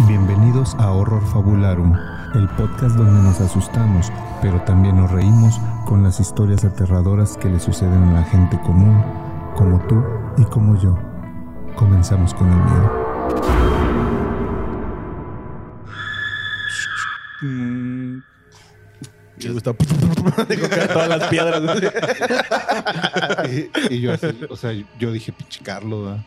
Bienvenidos a Horror Fabularum, el podcast donde nos asustamos, pero también nos reímos con las historias aterradoras que le suceden a la gente común, como tú y como yo. Comenzamos con el miedo. Me gusta Digo, caen todas las piedras. y, y yo así, o sea, yo dije, pinche Carlos, ¿verdad?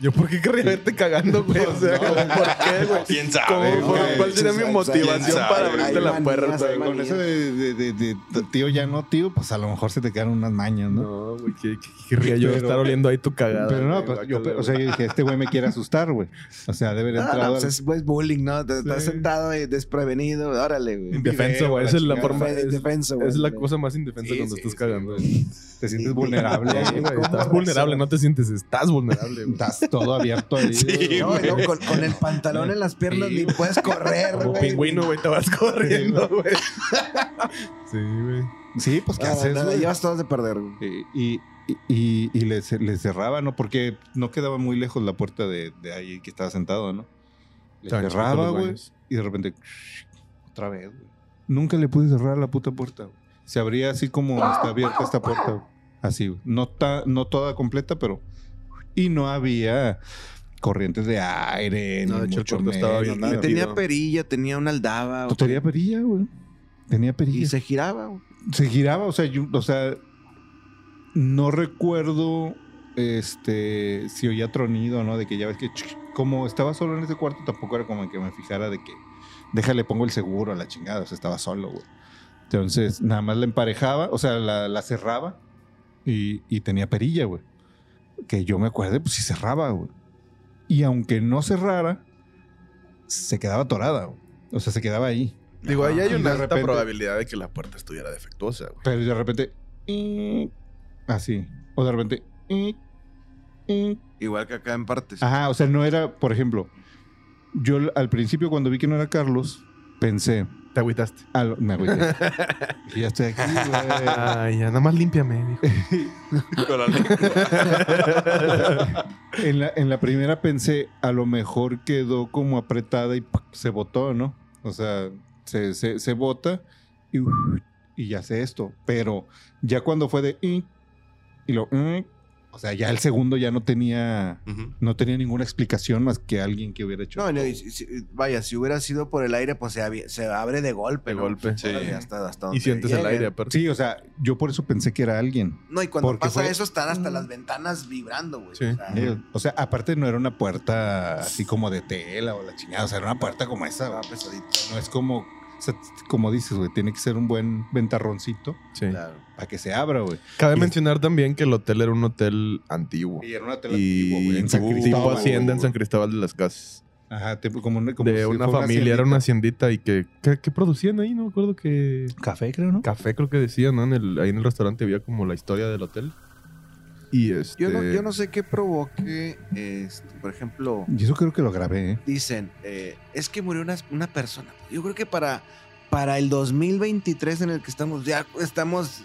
Yo, ¿por qué querría verte cagando, güey? O sea, ¿por qué, güey? ¿Quién sabe, ¿Cómo- güey? ¿Cuál sería mi ¿Quién motivación para abrirte la puerta? Con eso de, de- de- de- de tío ya no tío, pues a lo mejor se te quedan unas mañas, ¿no? No, güey, ¿qué, qué querría yo Pero- estar oliendo ahí tu cagada? Pero no, pues, yo, o sea, yo dije, este güey me quiere asustar, güey. O sea, debe haber No, entrado. no, pues es pues, bullying, ¿no? Te estás sentado y desprevenido, órale, güey. Indefenso, güey. Esa es la forma. Es, defenso, güey. es la cosa más indefensa cuando estás cagando. Te sientes vulnerable. Güey, ¿Cómo estás es vulnerable, no te sientes, estás vulnerable, güey. Estás todo abierto ahí. Sí, No, no, con, con el pantalón en las piernas ni puedes correr, Como güey. pingüino, güey, te vas corriendo, güey. Sí, güey. Sí, pues, ¿qué Ah, haces, nada, llevas todas de perder, güey. Y, y, y, y le, ce- le cerraba, ¿no? Porque no quedaba muy lejos la puerta de, de ahí que estaba sentado, ¿no? Le cerraba, los güey. Y de repente, otra vez, güey. Nunca le pude cerrar la puta puerta, güey. Se abría así como está abierta esta puerta, güey. Así, güey. No, ta- no toda completa, pero... Y no había corrientes de aire, No, ni de hecho, el mucho estaba bien nada. Tenía perilla, tenía una aldaba. Pues tenía perilla, güey. Tenía perilla. Y se giraba, güey. Se giraba, o sea, yo, o sea, no recuerdo este si oía tronido, ¿no? De que ya ves que como estaba solo en ese cuarto, tampoco era como que me fijara de que déjale pongo el seguro a la chingada, o sea, estaba solo, güey. Entonces, nada más la emparejaba, o sea, la, la cerraba y, y tenía perilla, güey. Que yo me acuerde, pues sí cerraba, güey. Y aunque no cerrara, se quedaba atorada, güey. O sea, se quedaba ahí. Digo, ahí hay una alta repente- probabilidad de que la puerta estuviera defectuosa, güey. Pero de repente. Así. O de repente. Igual que acá en partes. Ajá, o sea, no era, por ejemplo, yo al principio cuando vi que no era Carlos, pensé. Te agüitaste. ah, me agüité. Dije, ya estoy aquí, güey. Ay, ya, nada más límpiame, dijo. En la, en la primera pensé, a lo mejor quedó como apretada y ¡pac! se botó, ¿no? O sea, se, se, se bota y, y ya sé esto. Pero ya cuando fue de... "Eh", Y lo... O sea, ya el segundo ya no tenía... Ujú. No tenía ninguna explicación más que alguien que hubiera hecho. No, no, y si- si- vaya, si hubiera sido por el aire, pues se, se abre de golpe. De ¿no? golpe. Sí. Órale, hasta, hasta Y sientes el aire, aparte. Sí, o sea, yo por eso pensé que era alguien. No, y cuando pasa fue- eso, están hasta las ventanas vibrando, güey. Sí. O sea, Eh, O sea, aparte no era una puerta así como de tela o la chingada. O sea, era una puerta como esa. pesadito. No es como, o sea, como dices, güey, tiene que ser un buen ventarroncito Sí. Claro. para que se abra, güey. Cabe Y- mencionar también que el hotel era un hotel antiguo. Y era una tela Y antigua, güey, en San tipo Cristóbal. hacienda en San Cristóbal de las Casas. Ajá, tipo, como una, como de si una familia, era una haciendita. haciendita y que, que, que producían ahí, no me acuerdo que Café, creo, ¿no? café creo que decían, ¿no? En el, ahí en el restaurante había como la historia del hotel. Y este Yo no, yo no sé qué provoque, este, por ejemplo, Y eso creo que lo grabé, ¿eh? dicen, eh, es que murió una, una persona. Yo creo que para, para el 2023 en el que estamos, ya estamos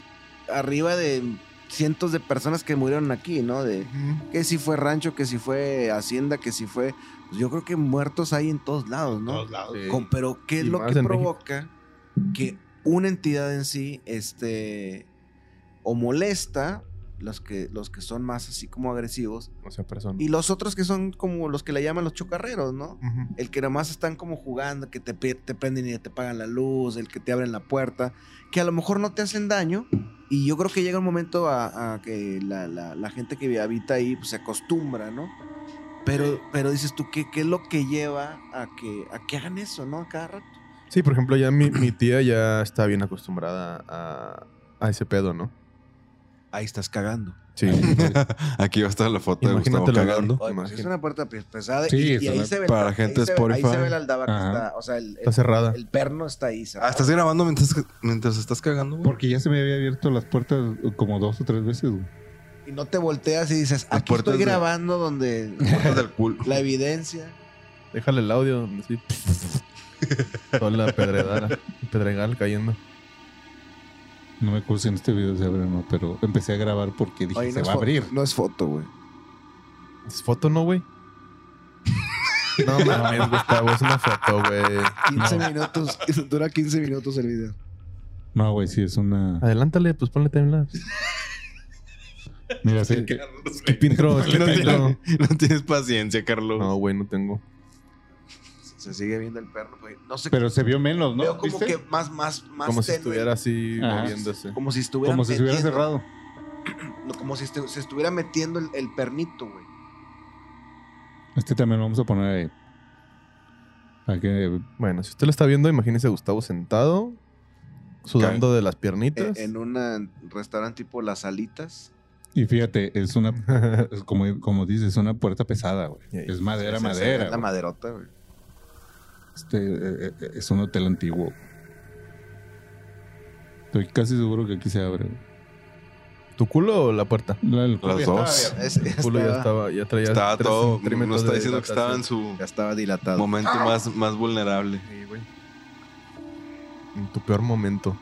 arriba de cientos de personas que murieron aquí, ¿no? De que si fue rancho, que si fue hacienda, que si fue... pues yo creo que muertos hay en todos lados, ¿no? Todos lados. Sí. Con- pero ¿qué es Y lo que México. provoca que una entidad en sí, este, o molesta los que, los que son más así como agresivos O sea, persona. y los otros que son como los que le llaman los chocarreros, ¿no? El que nada más están como jugando, que te, te prenden y te pagan la luz, el que te abren la puerta, que a lo mejor no te hacen daño. Y yo creo que llega un momento a, a que la, la- la gente que habita ahí pues, se acostumbra, ¿no? Pero, pero dices tú, ¿qué, ¿qué es lo que lleva a que, a que hagan eso, ¿no? A cada rato. Sí, por ejemplo, ya mi, mi tía ya está bien acostumbrada a, a ese pedo, ¿no? Ahí estás cagando. Sí. Aquí va a estar la foto de Imagínate Gustavo la- cagando. Oye, pues es una puerta pe- pesada Sí, y, ahí se ve para gente ahí se ve- Ahí se Spotify. ve la aldaba que está, o sea, el, Está el- cerrada. El perno está ahí. Ah. ¿estás grabando mientras, mientras estás cagando? güey? Porque ya se me había abierto las puertas como dos o tres veces, güey. Y no te volteas y dices, Las aquí estoy de- grabando donde Puertas del culo. la evidencia. Déjale el audio donde sí. Toda la pedredara, pedregal cayendo. No me acuerdo si en este video se abre o no, pero empecé a grabar porque dije, Oye, se va a abrir. No es foto, güey. ¿Es foto, no, güey? No mames, Gustavo, es una foto, güey. 15 minutos. Dura 15 minutos el video. No, güey, sí, es una. Adelántale, pues ponle timelapse. Mira, sí, que- Skip intro, No tienes, no tienes paciencia, Carlos. No, güey, no tengo. Se sigue viendo el perro, güey. No sé. pero se vio menos, ¿no? veo como ¿Viste? que más, más, más. Como si estuviera así Ajá. moviéndose. Como si estuviera. Como si se hubiera metiendo- cerrado. no, como si estu- se estuviera metiendo el, el pernito, güey. Este también lo vamos a poner ahí. Para que. Bueno, si usted lo está viendo, imagínese a Gustavo sentado, sudando de las piernitas. En, en un restaurante tipo Las Alitas. Y fíjate, es una. es como, como dices, es una puerta pesada, güey. Sí. Es madera, madera. La güey. maderota, güey. Este eh, eh, es un hotel antiguo. Estoy casi seguro que aquí se abre. ¿Tu culo o la puerta? La- el- Las ya dos. Es- El culo ya estaba- ya traía Estaba tres todo. centímetros Nos está de diciendo que estaba en dilatación. su Ya estaba dilatado. momento más, más vulnerable. Sí, güey. En tu peor momento.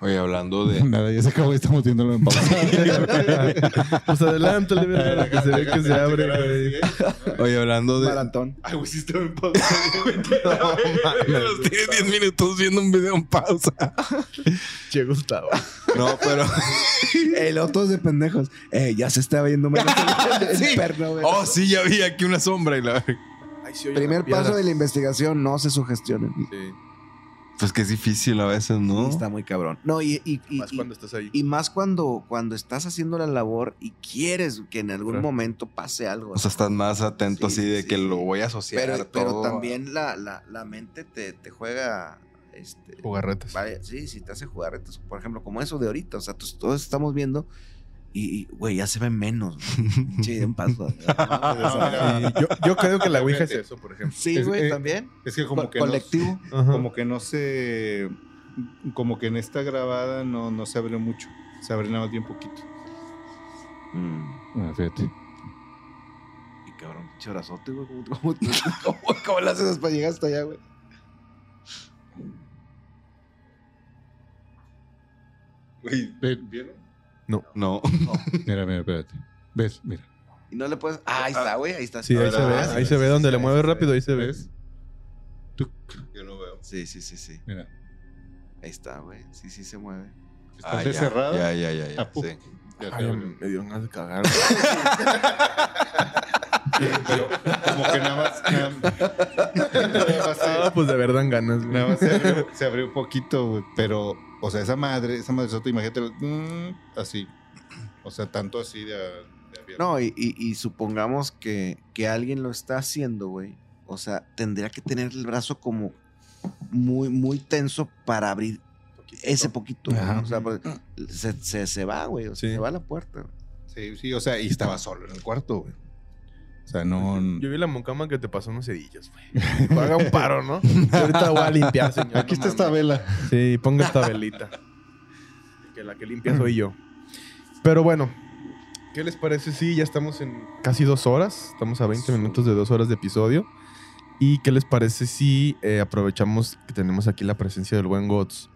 Oye, hablando de. Nada, ya se acabó y estamos viéndolo en pausa. pues adelántale, verga, que se ve que se abre, güey. Oye, hablando de. Maratón. Ay, güey, sí estaba en pausa. Los tienes 10 minutos viendo un video en pausa. Che, Gustavo. No, pero. El otro es de pendejos. Eh, ya se está viendo el perno, güey. Oh, sí, ya vi aquí una sombra y la. Primer paso de la investigación, no se sugestionen. Sí. Pues que es difícil a veces, ¿no? Está muy cabrón. No, y, y, y- Más y- cuando estás ahí. y más cuando, cuando estás haciendo la labor y quieres que en algún Claro. momento pase algo. O sea, estás más atento Sí, así de sí. que lo voy a asociar. pero, pero también la, la, la mente te, te juega. Este, Jugarretes. vaya, sí, sí, te hace jugar retos. Por ejemplo, como eso de ahorita. O sea, todos estamos viendo y, güey, ya se ven menos. güey. Sí, de un paso. Sí, yo, yo creo que la Ouija es eso, por ejemplo. Sí, güey, eh, también. Es que como Co- que, no, colectivo. como que no se. Como que en esta grabada no, no se abre mucho. Se abre nada más bien poquito. Mm. Ah, fíjate. Y cabrón, pinche brazote, güey. ¿Cómo, cómo, cómo, cómo le haces para llegar hasta allá, güey? Ve- ¿Vieron? No. Mira, mira, espérate. ¿Ves? Mira. Y no le puedes. Ah, ahí está, güey. Ahí está. Sí, ahí se ve. Ah, Ahí se ve donde le mueve rápido, ahí se ve. ¿Ves? Yo no veo. Sí, sí, sí, sí. Mira. Ahí está, güey. Sí, sí se mueve. Está Ah, ya, cerrada. Ya, ya, ya. ya, sí. Ya Ay, te me dio ganas de cagar. Como que nada más. Nada, nada más se- Ah, pues de verdad dan ganas, güey. Nada más se abrió, se abrió un poquito, güey, pero, o sea, esa madre, esa madre sota, imagínate, mm, así. O sea, tanto así de, de abierto. No, y, y- y supongamos que, que alguien lo está haciendo, güey. O sea, tendría que tener el brazo como muy, muy tenso para abrir ese poquito. O sea, pues, se, se, se va, güey. O sea, Sí. se va a la puerta. Sí, sí, o sea, y estaba solo en el cuarto, güey. O sea, no. Yo vi la mucama que te pasó unos cedillos, güey. Haga un paro, ¿no? Yo ahorita voy a limpiar, señor. Aquí no está esta vela. Sí, ponga esta velita. Que la que limpia soy yo. Pero bueno, ¿qué les parece si ya estamos en casi dos horas? Estamos a 20 minutos de dos horas de episodio. ¿Y qué les parece si eh, aprovechamos que tenemos aquí la presencia del buen Gots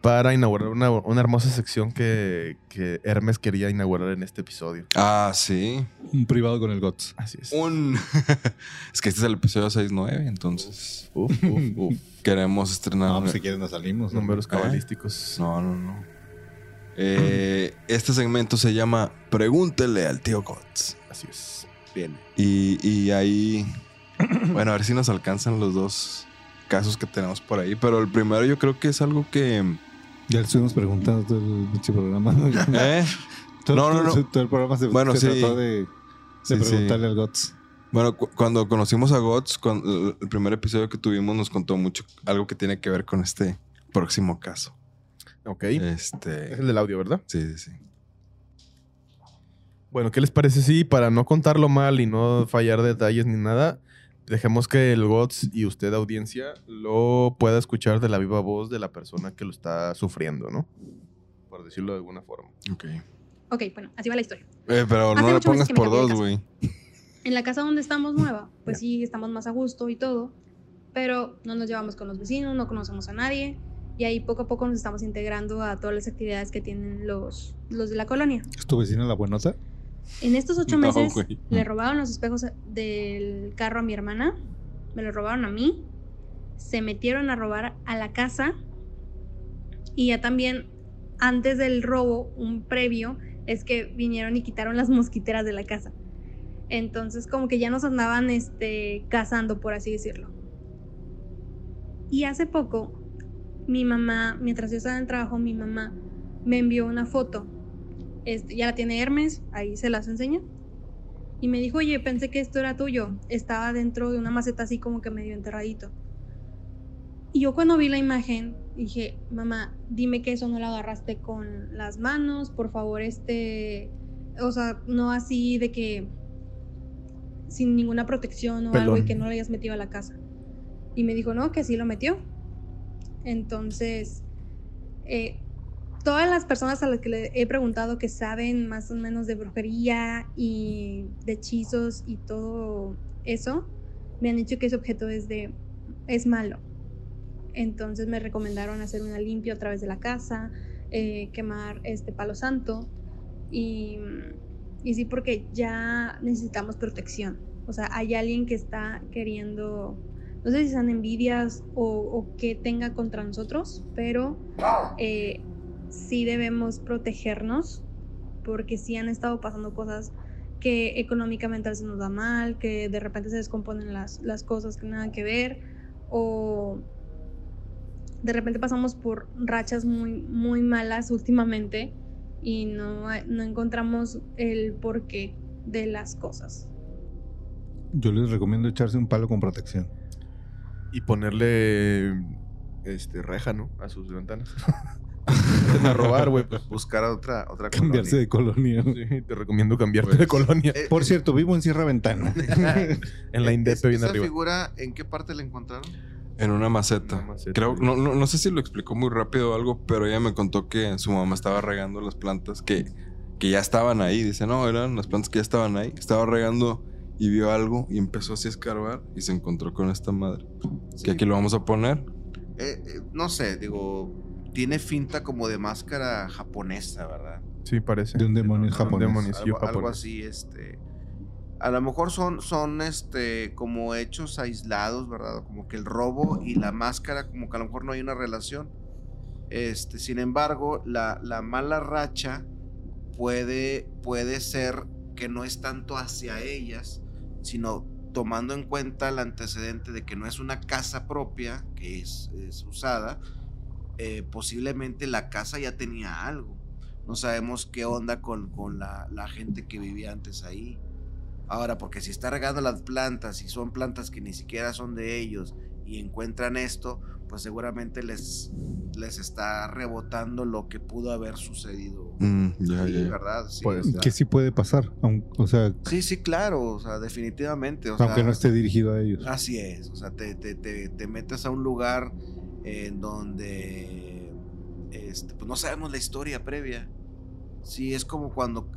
para inaugurar una, una hermosa sección que, que Hermes quería inaugurar en este episodio? Ah, sí. Un privado con el GOTS. Así es. Un. es que este es el episodio 6-9, entonces Uf, uf, uf. queremos estrenar. No, pues si quieres nos salimos. Números ¿Eh? cabalísticos. No, no, no. Eh, este segmento se llama Pregúntele al tío Gots. Así es. Bien. Y, y ahí. Bueno, a ver si nos alcanzan los dos casos que tenemos por ahí. Pero el primero yo creo que es algo que. Ya le estuvimos preguntando todo el pinche programa. ¿Eh? Todo, No, no, no. todo- el programa se, Bueno, se sí. trató de, de Sí, sí. preguntarle al GOTS. Bueno, cu- cuando conocimos a Gots, el primer episodio que tuvimos nos contó mucho algo que tiene que ver con este próximo caso. Ok. Es Este. el del audio, ¿verdad? Sí, sí, sí. Bueno, ¿qué les parece si para no contarlo mal y no fallar detalles ni nada, dejemos que el GOTS y usted, audiencia, lo pueda escuchar de la viva voz de la persona que lo está sufriendo, ¿no? Por decirlo de alguna forma. Ok. Ok, bueno, así va la historia. Eh, pero Hace no le mucho pongas me por dos, güey. En la casa donde estamos nueva, pues sí, estamos más a gusto y todo, pero no nos llevamos con los vecinos, no conocemos a nadie Y ahí poco a poco nos estamos integrando a todas las actividades que tienen los, los de la colonia. ¿Es tu vecina la buenota? En estos ocho No, meses le robaron los espejos del carro a mi hermana, me lo robaron a mí, se metieron a robar a la casa y ya también antes del robo, un previo, es que vinieron y quitaron las mosquiteras de la casa. Entonces como que ya nos andaban este, cazando, por así decirlo. Y hace poco, mi mamá, mientras yo estaba en el trabajo, mi mamá me envió una foto este, ya la tiene Hermes, ahí se las enseña. Y me dijo, oye, pensé que esto era tuyo. Estaba dentro de una maceta así como que medio enterradito. Y yo cuando vi la imagen dije, mamá, dime que eso no lo agarraste con las manos, por favor, este, o sea, no así de que sin ninguna protección o algo y que no lo hayas metido a la casa. Y me dijo, no, que sí lo metió. Entonces, eh, todas las personas a las que le he preguntado que saben más o menos de brujería y de hechizos y todo eso, me han dicho que ese objeto es de es malo. Entonces me recomendaron hacer una limpia a través de la casa, eh, quemar este palo santo y, y sí porque ya necesitamos protección. O sea, hay alguien que está queriendo, no sé si sean envidias o, o que tenga contra nosotros, pero eh, sí debemos protegernos porque sí han estado pasando cosas que económicamente a veces nos da mal, que de repente se descomponen las, las cosas que nada que ver o de repente pasamos por rachas muy, muy malas últimamente y no, no encontramos el porqué de las cosas. Yo les recomiendo echarse un palo con protección. Y ponerle este reja, ¿no? A sus ventanas. A robar, güey. Pues, Buscar a otra, otra Cambiarse colonia. de colonia. sí, te recomiendo cambiarte Pues, de colonia. Eh, Por cierto, vivo en Sierra Ventana. en la ¿es- Indepe bien ¿Esa arriba. figura en qué parte la encontraron? En una maceta. Una maceta. Creo, no, no, no sé si lo explicó muy rápido o algo, pero ella me contó que su mamá estaba regando las plantas que, que ya estaban ahí. Dice, no, eran las plantas que ya estaban ahí. Estaba regando y vio algo y empezó así a escarbar y se encontró con esta madre. Sí. Que aquí lo vamos a poner. Eh, eh, no sé, digo, tiene finta como de máscara japonesa, ¿verdad? Sí, parece. De un demonio Un japonés. demonio. Sí, algo, así, este. A lo mejor son, son este, como hechos aislados, ¿verdad? Como que el robo y la máscara, como que a lo mejor no hay una relación. Este, sin embargo, la, la mala racha puede, puede ser que no es tanto hacia ellas, sino tomando en cuenta el antecedente de que no es una casa propia, que es, es usada, eh, posiblemente la casa ya tenía algo. No sabemos qué onda con, con la, la gente que vivía antes ahí. Ahora, porque si está regando las plantas y son plantas que ni siquiera son de ellos y encuentran esto, pues seguramente les, les está rebotando lo que pudo haber sucedido. Mm, ya, Sí, ya. ¿verdad? Sí, Puede o sea, que sí puede pasar. O sea, sí, sí, claro, o sea, definitivamente. o aunque sea, no esté dirigido a ellos. Así es, o sea, te, te, te, te metes a un lugar en donde este, pues no sabemos la historia previa. Sí, es como cuando,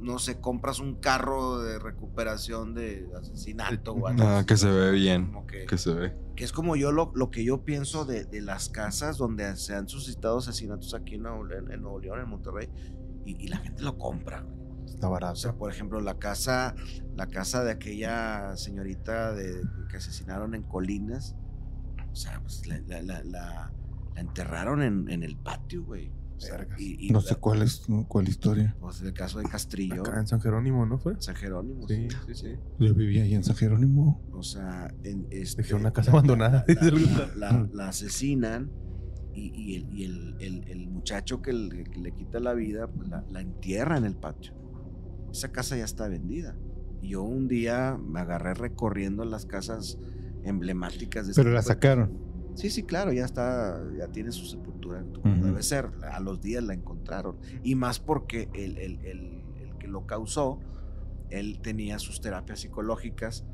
no sé, compras un carro de recuperación de asesinato o algo Ah, que se ve bien. como que, Que se ve. que es como yo lo, lo que yo pienso de, de las casas donde se han suscitado asesinatos aquí en Nuevo, León- en Nuevo León, en Monterrey, y, y la gente lo compra. Está O barato. sea, por ejemplo, la casa, la casa de aquella señorita de, que asesinaron en Colinas. O sea, pues la, la- la- la- la enterraron en, en el patio, güey. O sea, Vergas. y, y No la- sé cuál es cuál historia. Pues el caso de Castrillo, Acá en San Jerónimo, ¿no fue? San Jerónimo. Sí, Sí, sí. Yo vivía ahí en San Jerónimo. O sea, en este, Dejé una casa abandonada, La, asesinan y, y el, y el- el- el muchacho que le, que le quita la vida, pues la, la entierra en el patio. Esa casa ya está vendida. Y yo un día me agarré recorriendo las casas emblemáticas de Pero la de- sacaron. Sí, sí, claro, ya está, ya tiene su sepultura como Ujú. debe ser. A los días la encontraron. Y más porque el, el- el- el que lo causó, él tenía sus terapias psicológicas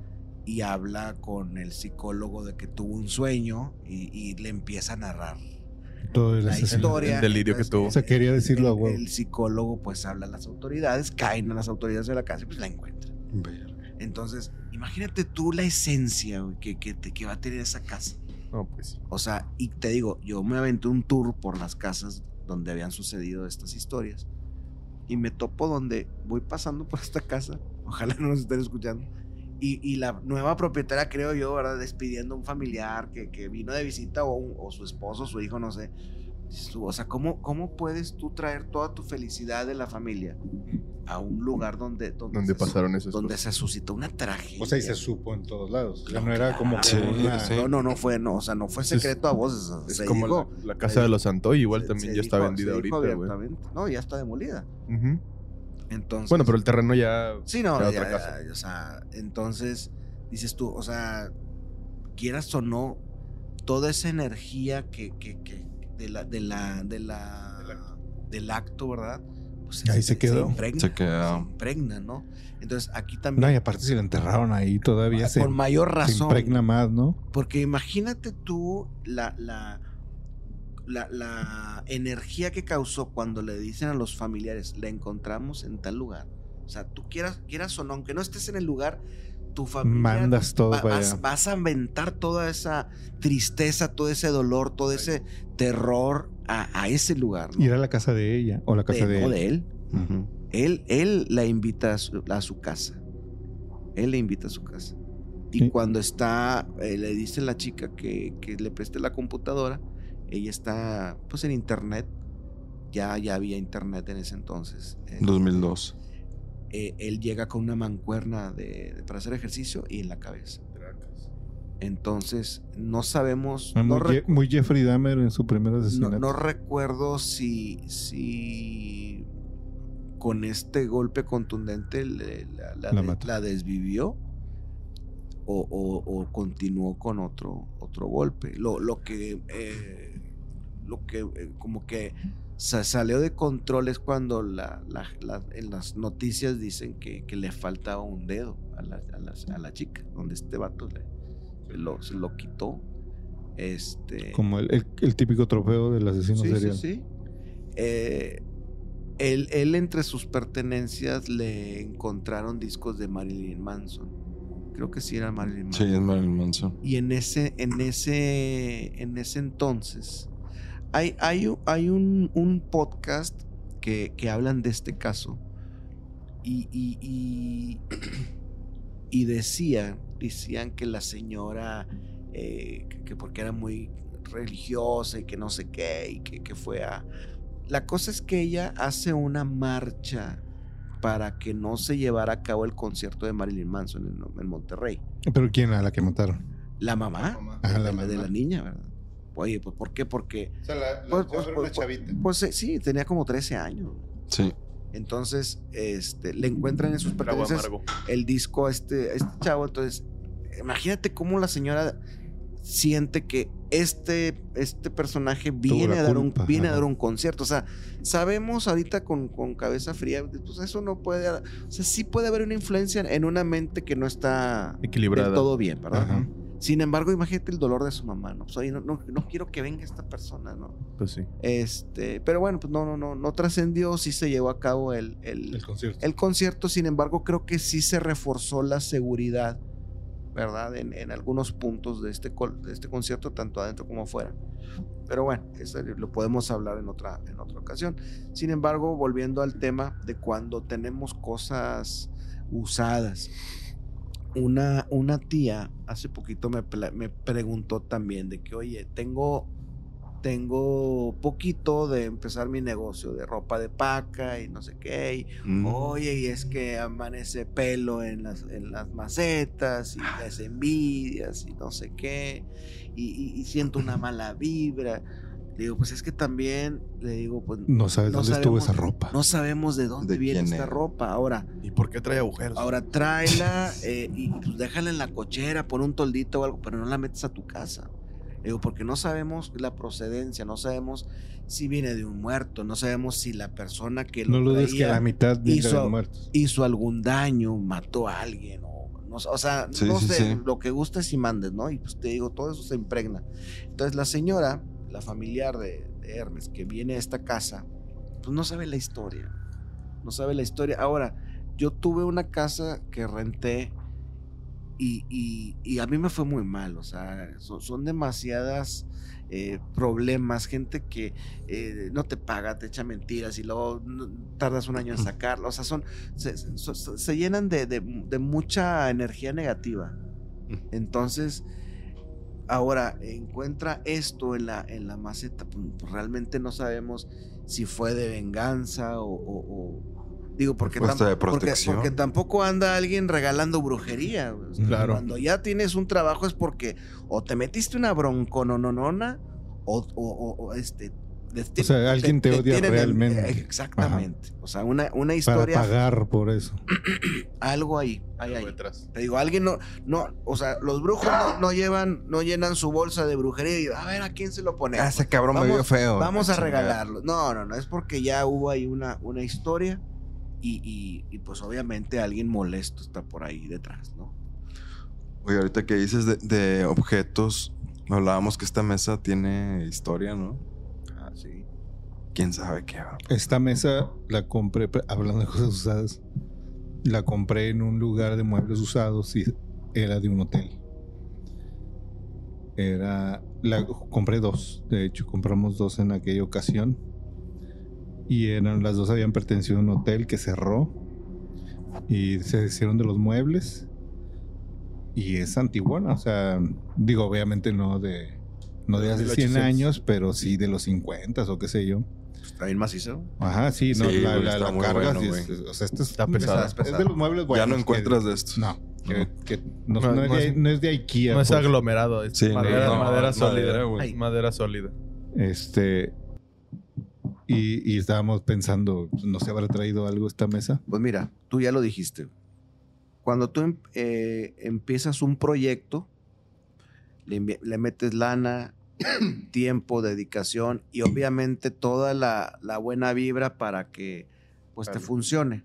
y habla con el psicólogo de que tuvo un sueño y, y le empieza a narrar Todo el la historia. el delirio que Entonces, tuvo. O sea, quería decirlo a el, huevo. el psicólogo pues habla a las autoridades, caen a las autoridades de la casa y pues la encuentran. Entonces, imagínate tú la esencia güey, que, que, te- que va a tener esa casa. No, pues. O sea, y te digo, yo me aventé un tour por las casas donde habían sucedido estas historias. Y me topo donde voy pasando por esta casa. Ojalá no nos estén escuchando. Y, y la nueva propietaria, creo yo, ¿verdad? Despidiendo a un familiar que, que vino de visita o, un- o su esposo, su hijo, no sé. O sea, ¿cómo, ¿cómo puedes tú traer toda tu felicidad de la familia a un lugar donde, donde, Donde se, pasaron esas donde cosas. se suscitó una tragedia? O sea, y se supo en todos lados. O sea, no era como que Sí, una- sí. No, no, no fue, no, o sea, no fue Es- secreto a voces. Es se como dijo- la, la casa de los Santoy, igual se- también se ya está vendida ahorita, güey. abiertamente. No, ya está demolida. Entonces. Bueno, pero el terreno ya. Sí, no, era ya- otra casa. o sea, entonces dices tú, o sea, quieras o no, toda esa energía que, que, que de la, de la, de la, del acto, ¿verdad? Pues Ahí se quedó. impregna, Se quedó. se impregna, ¿no? Entonces aquí también, No, y aparte si la enterraron ahí todavía se, con mayor se razón, impregna más, ¿no? porque imagínate tú la, la, la, la energía que causó cuando le dicen a los familiares, la encontramos en tal lugar. O sea, tú quieras, quieras o no, aunque no estés en el lugar, tu familia Mandas todo va- para vas, allá. vas a inventar toda esa tristeza, todo ese dolor, todo ese terror a, a ese lugar. ¿no? Ir a la casa de ella o la casa De- de, no, él. de él. Él, él la invita a su, a su casa. Él le invita a su casa. Y Sí. cuando está, eh, le dice la chica que, que le preste la computadora, ella está pues en internet. Ya, ya había internet en ese entonces. Eh, 2002. eh, él llega con una mancuerna de, de- para hacer ejercicio y en la cabeza. Entonces, no sabemos. Ah, no Muy, Je- muy Jeffrey Dahmer en su primer no, asesinato. no recuerdo si, si con este golpe contundente le- la, la La de- mató. la desvivió o, o- o continuó con otro, otro golpe. Lo, lo que, eh, lo que eh, como que sa- salió de control es cuando la, la- la- en las noticias dicen que, que le faltaba un dedo a la, a la- a chica, donde este vato le, lo, se lo quitó. Este, Como el, el- el típico trofeo del asesino Sí, sí, serial. sí. Eh, él, él entre sus pertenencias le encontraron discos de Marilyn Manson. Creo que sí era Marilyn Sí, Manson. es Marilyn Manson. Y en ese, en ese, en ese entonces, hay, hay, hay un, un podcast que, que hablan de este caso. Y, y, y, y decían, decían que la señora, eh, que, que porque era muy religiosa y que no sé qué, y que, que fue a... La cosa es que ella hace una marcha para que no se llevara a cabo el concierto de Marilyn Manson en, en Monterrey. Pero ¿quién a la que mataron? La mamá, Ah, de, la la, de mamá. la niña, ¿verdad? Oye, pues ¿por qué? Porque, O sea, la, Pues, pues, pues, pues eh, sí, tenía como 13 años. Sí. Entonces, este, le encuentran en sus pertenencias el disco a este, a este chavo. Entonces, imagínate cómo la señora siente que este, este personaje viene, a dar, un, culpa, viene a dar un concierto. O sea, sabemos ahorita con, con cabeza fría, pues eso no puede... O sea, sí puede haber una influencia en una mente que no está Equilibrada. del todo bien, ¿verdad? Ajá. Sin embargo, imagínate el dolor de su mamá, ¿no? Pues, oye, no, no, no quiero que venga esta persona, ¿no? Pues sí. Este, pero bueno, pues no, no, no, no trascendió, sí se llevó a cabo el, el, El concierto. el concierto, sin embargo, creo que sí se reforzó la seguridad, ¿verdad? En, algunos puntos de este, de este concierto, tanto adentro como afuera. Pero bueno, eso lo podemos hablar en otra, en otra ocasión. Sin embargo, volviendo al tema de cuando tenemos cosas usadas. Una, una tía hace poquito me, me preguntó también de que, oye, tengo, tengo poquito de empezar mi negocio de ropa de paca y no sé qué. y, Mm. Oye, y es que amanece pelo en las, en las macetas y las envidias y no sé qué. Y, y- y siento una mala vibra. Le digo, pues es que también, le digo, pues No sabes no dónde estuvo esa ropa. no sabemos de dónde ¿De viene esta ropa. Ahora, ¿Y por qué trae agujeros? ahora tráela eh, y pues déjala en la cochera, pon un toldito o algo, pero no la metes a tu casa. Digo, porque no sabemos la procedencia, no sabemos si viene de un muerto, no sabemos si la persona que lo No lo dudes que traía la mitad hizo- de muertos. hizo algún daño, mató a alguien, o, no, o sea, Sí, no sí, sé, sí. lo que gustes y mandes, ¿no? Y pues te digo, todo eso se impregna. Entonces la señora, la familiar de, de Hermes, que viene a esta casa, pues no sabe la historia, no sabe la historia. Ahora, yo tuve una casa que renté y, y- y a mí me fue muy mal, o sea, son, son demasiadas eh, problemas, gente que eh, no te paga, te echa mentiras y luego tardas un año en sacarlo, o sea, son, se, se- se- se llenan de, de- de mucha energía negativa. Entonces, ahora encuentra esto en la, en la maceta, pues, pues, realmente no sabemos si fue de venganza o... o- o- Digo, porque, Fue hasta tam- de porque- protección. porque tampoco anda alguien regalando brujería. güey. O sea, Claro. Cuando ya tienes un trabajo es porque o te metiste una broncononona o, o, o- o, este... de- O sea, alguien te odia realmente. eh, exactamente. O sea, una, una Para historia, pagar por eso. algo ahí, hay ahí. Detrás. Te digo, alguien no, no, o sea, los brujos no, no llevan, no llenan su bolsa de brujería y a ver a quién se lo ponemos. Ah, ese cabrón me Vamos- vio feo. Vamos a regalarlo. No, no, no, es porque ya hubo ahí una, una historia y, y- y, pues obviamente alguien molesto está por ahí detrás, ¿no? Oye, ahorita que dices de, de objetos, hablábamos que esta mesa tiene historia, ¿no? Ah, sí. ¿Quién sabe qué? va? Esta mesa la compré, hablando de cosas usadas, la compré en un lugar de muebles usados y era de un hotel. Era, la compré dos, de hecho compramos dos en aquella ocasión y eran las dos habían pertenecido a un hotel que cerró y se hicieron de los muebles y es antiguona, o sea, digo obviamente no de no de hace 100 1800. años, pero sí de los 50 o qué sé yo. Pues, Está bien macizo. Ajá, sí, no, Sí, la, la, está la muy cargas bueno, es- güey. o sea, esto es, Está es- pesado, es, de los muebles buenos. ya no que- encuentras de estos. No, que, que no, No, no es de, no es de IKEA. No es pues. aglomerado, es Sí, madera, no, madera es sólida. madera, madera sólida. Este. Y, y estábamos pensando, ¿no se habrá traído algo esta mesa? Pues mira, tú ya lo dijiste. Cuando tú em- eh, empiezas un proyecto, le, metes lana, tiempo, dedicación y obviamente toda la, la buena vibra para que pues te funcione.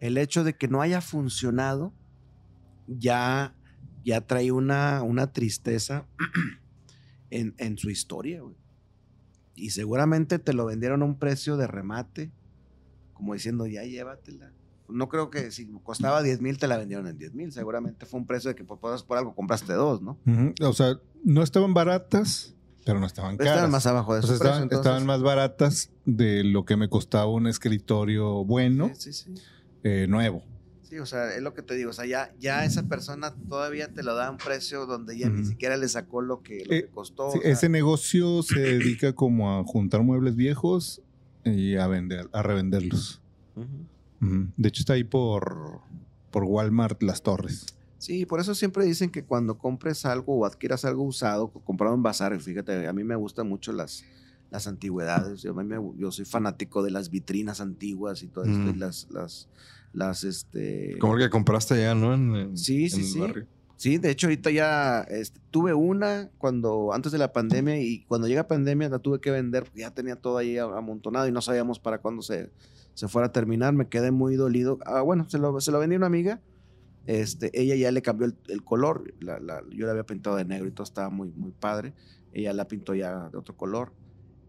El hecho de que no haya funcionado ya, ya trae una, una tristeza en, en su historia. güey. Y seguramente te lo vendieron a un precio de remate como diciendo, ya llévatela. No creo que si costaba 10 mil, te la vendieron en 10 mil. Seguramente fue un precio de que por, por algo compraste dos, ¿no? O sea, no estaban baratas, pero no estaban caras. Estaban más abajo de O su sea, precio. estaban, estaban más baratas de lo que me costaba un escritorio bueno, Sí, sí, sí. eh, nuevo. Sí, o sea, es lo que te digo. O sea, ya, ya esa persona todavía te lo da a un precio donde ya ni Ujú. siquiera le sacó lo que, lo Eh, que costó. Sí, o sea, ese negocio se dedica como a juntar muebles viejos y a vender, a revenderlos. De hecho, está ahí por, por Walmart Las Torres. Sí, por eso siempre dicen que cuando compres algo o adquieras algo usado, comprado en bazar, fíjate, a mí me gustan mucho las, las antigüedades. Yo, a mí me- yo soy fanático de las vitrinas antiguas y todo esto, y Mm. las, las, las, este... Como el que compraste allá, ¿no? En, en- Sí, sí, en el sí. barrio. Sí, de hecho ahorita ya este, tuve una cuando antes de la pandemia y cuando llega pandemia la tuve que vender porque ya tenía todo ahí amontonado y no sabíamos para cuándo se, se fuera a terminar. Me quedé muy dolido. Ah, bueno, se lo, se lo vendí a una amiga. Este, ella ya le cambió el, el color. La- la- yo la había pintado de negro y todo estaba muy, muy padre. Ella la pintó ya de otro color.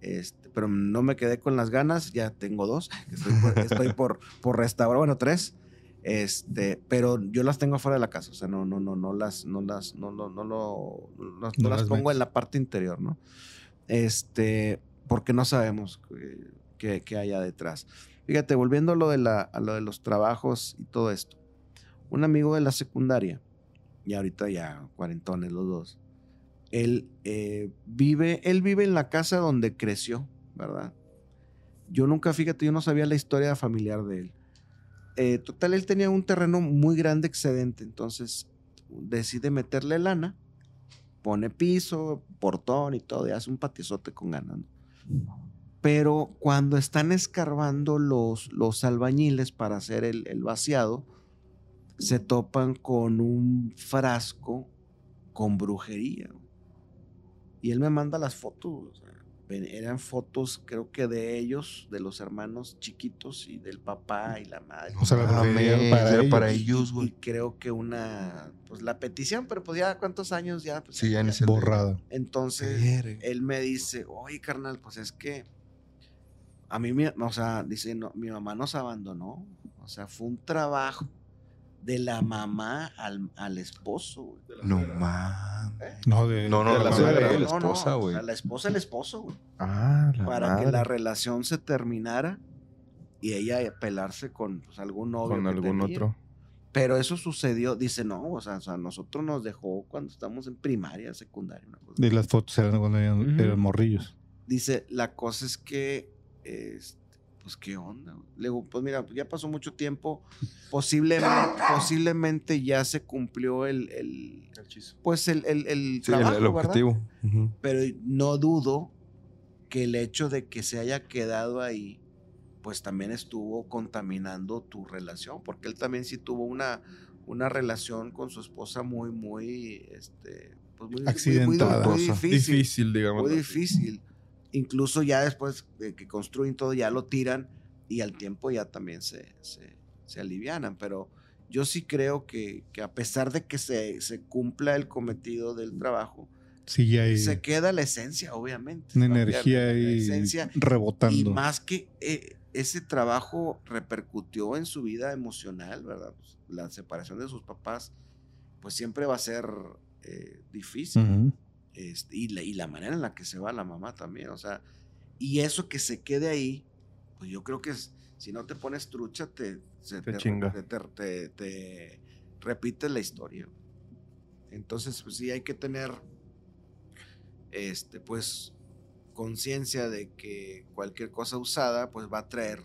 Este, pero no me quedé con las ganas. Ya tengo dos. Estoy por, estoy por, por restaurar. Bueno, tres. Este, pero yo las tengo afuera de la casa, o sea, no, no, no, no las, no las, no, no, no, lo- no, no No las pongo en la parte interior, ¿no? Este, porque no sabemos qué- qué, qué haya detrás. Fíjate, volviendo a lo, de la, a lo de los trabajos y todo esto. Un amigo de la secundaria, y ahorita ya cuarentones los dos, él eh, vive, él vive en la casa donde creció, ¿verdad? Yo nunca, fíjate, yo no sabía la historia familiar de él. Eh, total, él tenía un terreno muy grande excedente, entonces decide meterle lana, pone piso, portón y todo, y hace un patiozote con ganas. Pero cuando están escarbando los, los albañiles para hacer el, el vaciado, se topan con un frasco con brujería. Y él me manda las fotos. eran fotos, creo que de ellos, de los hermanos chiquitos y del papá y la madre. O sea, la Ah, me- para ellos. para ellos, y güey. creo que una, pues la petición, pero pues ya cuántos años ya. Pues, Sí, ya ni se Borrada. Entonces, él me dice, oye, carnal, pues es que a mí, o sea, dice, no, mi mamá nos abandonó. O sea, fue un trabajo de la mamá al, al esposo, güey. No mames. No, de. No, no, de la mamá. madre. No, la no, esposa, o güey. sea, la esposa el esposo, güey. Ah, la Para que la relación se terminara y ella pelarse con pues, algún novio. Con que algún tenía. otro. Pero eso sucedió, dice, no, o sea, o sea, nosotros nos dejó cuando estamos en primaria, secundaria, una cosa. Y las fotos eran cuando eran, eran morrillos. Dice, la cosa es que, este, pues, ¿qué onda? Le digo, pues mira, ya pasó mucho tiempo, posiblemente, posiblemente ya se cumplió el, el pues, el, el, el Sí, el, trabajo, el ¿verdad? objetivo. Pero no dudo que el hecho de que se haya quedado ahí, pues también estuvo contaminando tu relación, porque él también sí tuvo una, una relación con su esposa muy, muy, este, pues muy, muy- muy- Accidentada. muy difícil, Difícil, digamos. muy difícil. Incluso ya después de que construyen todo, ya lo tiran y al tiempo ya también se, se, se alivianan, pero yo sí creo que, que a pesar de que se, se cumpla el cometido del trabajo, Sí, hay se queda la esencia, obviamente. una energía la esencia. Y rebotando. más que eh, ese trabajo repercutió en su vida emocional, ¿verdad? Pues, la separación de sus papás, pues siempre va a ser eh, difícil. Este, y, la, y la manera en la que se va la mamá también, o sea, y eso que se quede ahí, pues yo creo que es- si no te pones trucha, te, se- Te la historia. Entonces, pues sí hay que tener, este, pues, conciencia de que cualquier cosa usada, pues va a traer,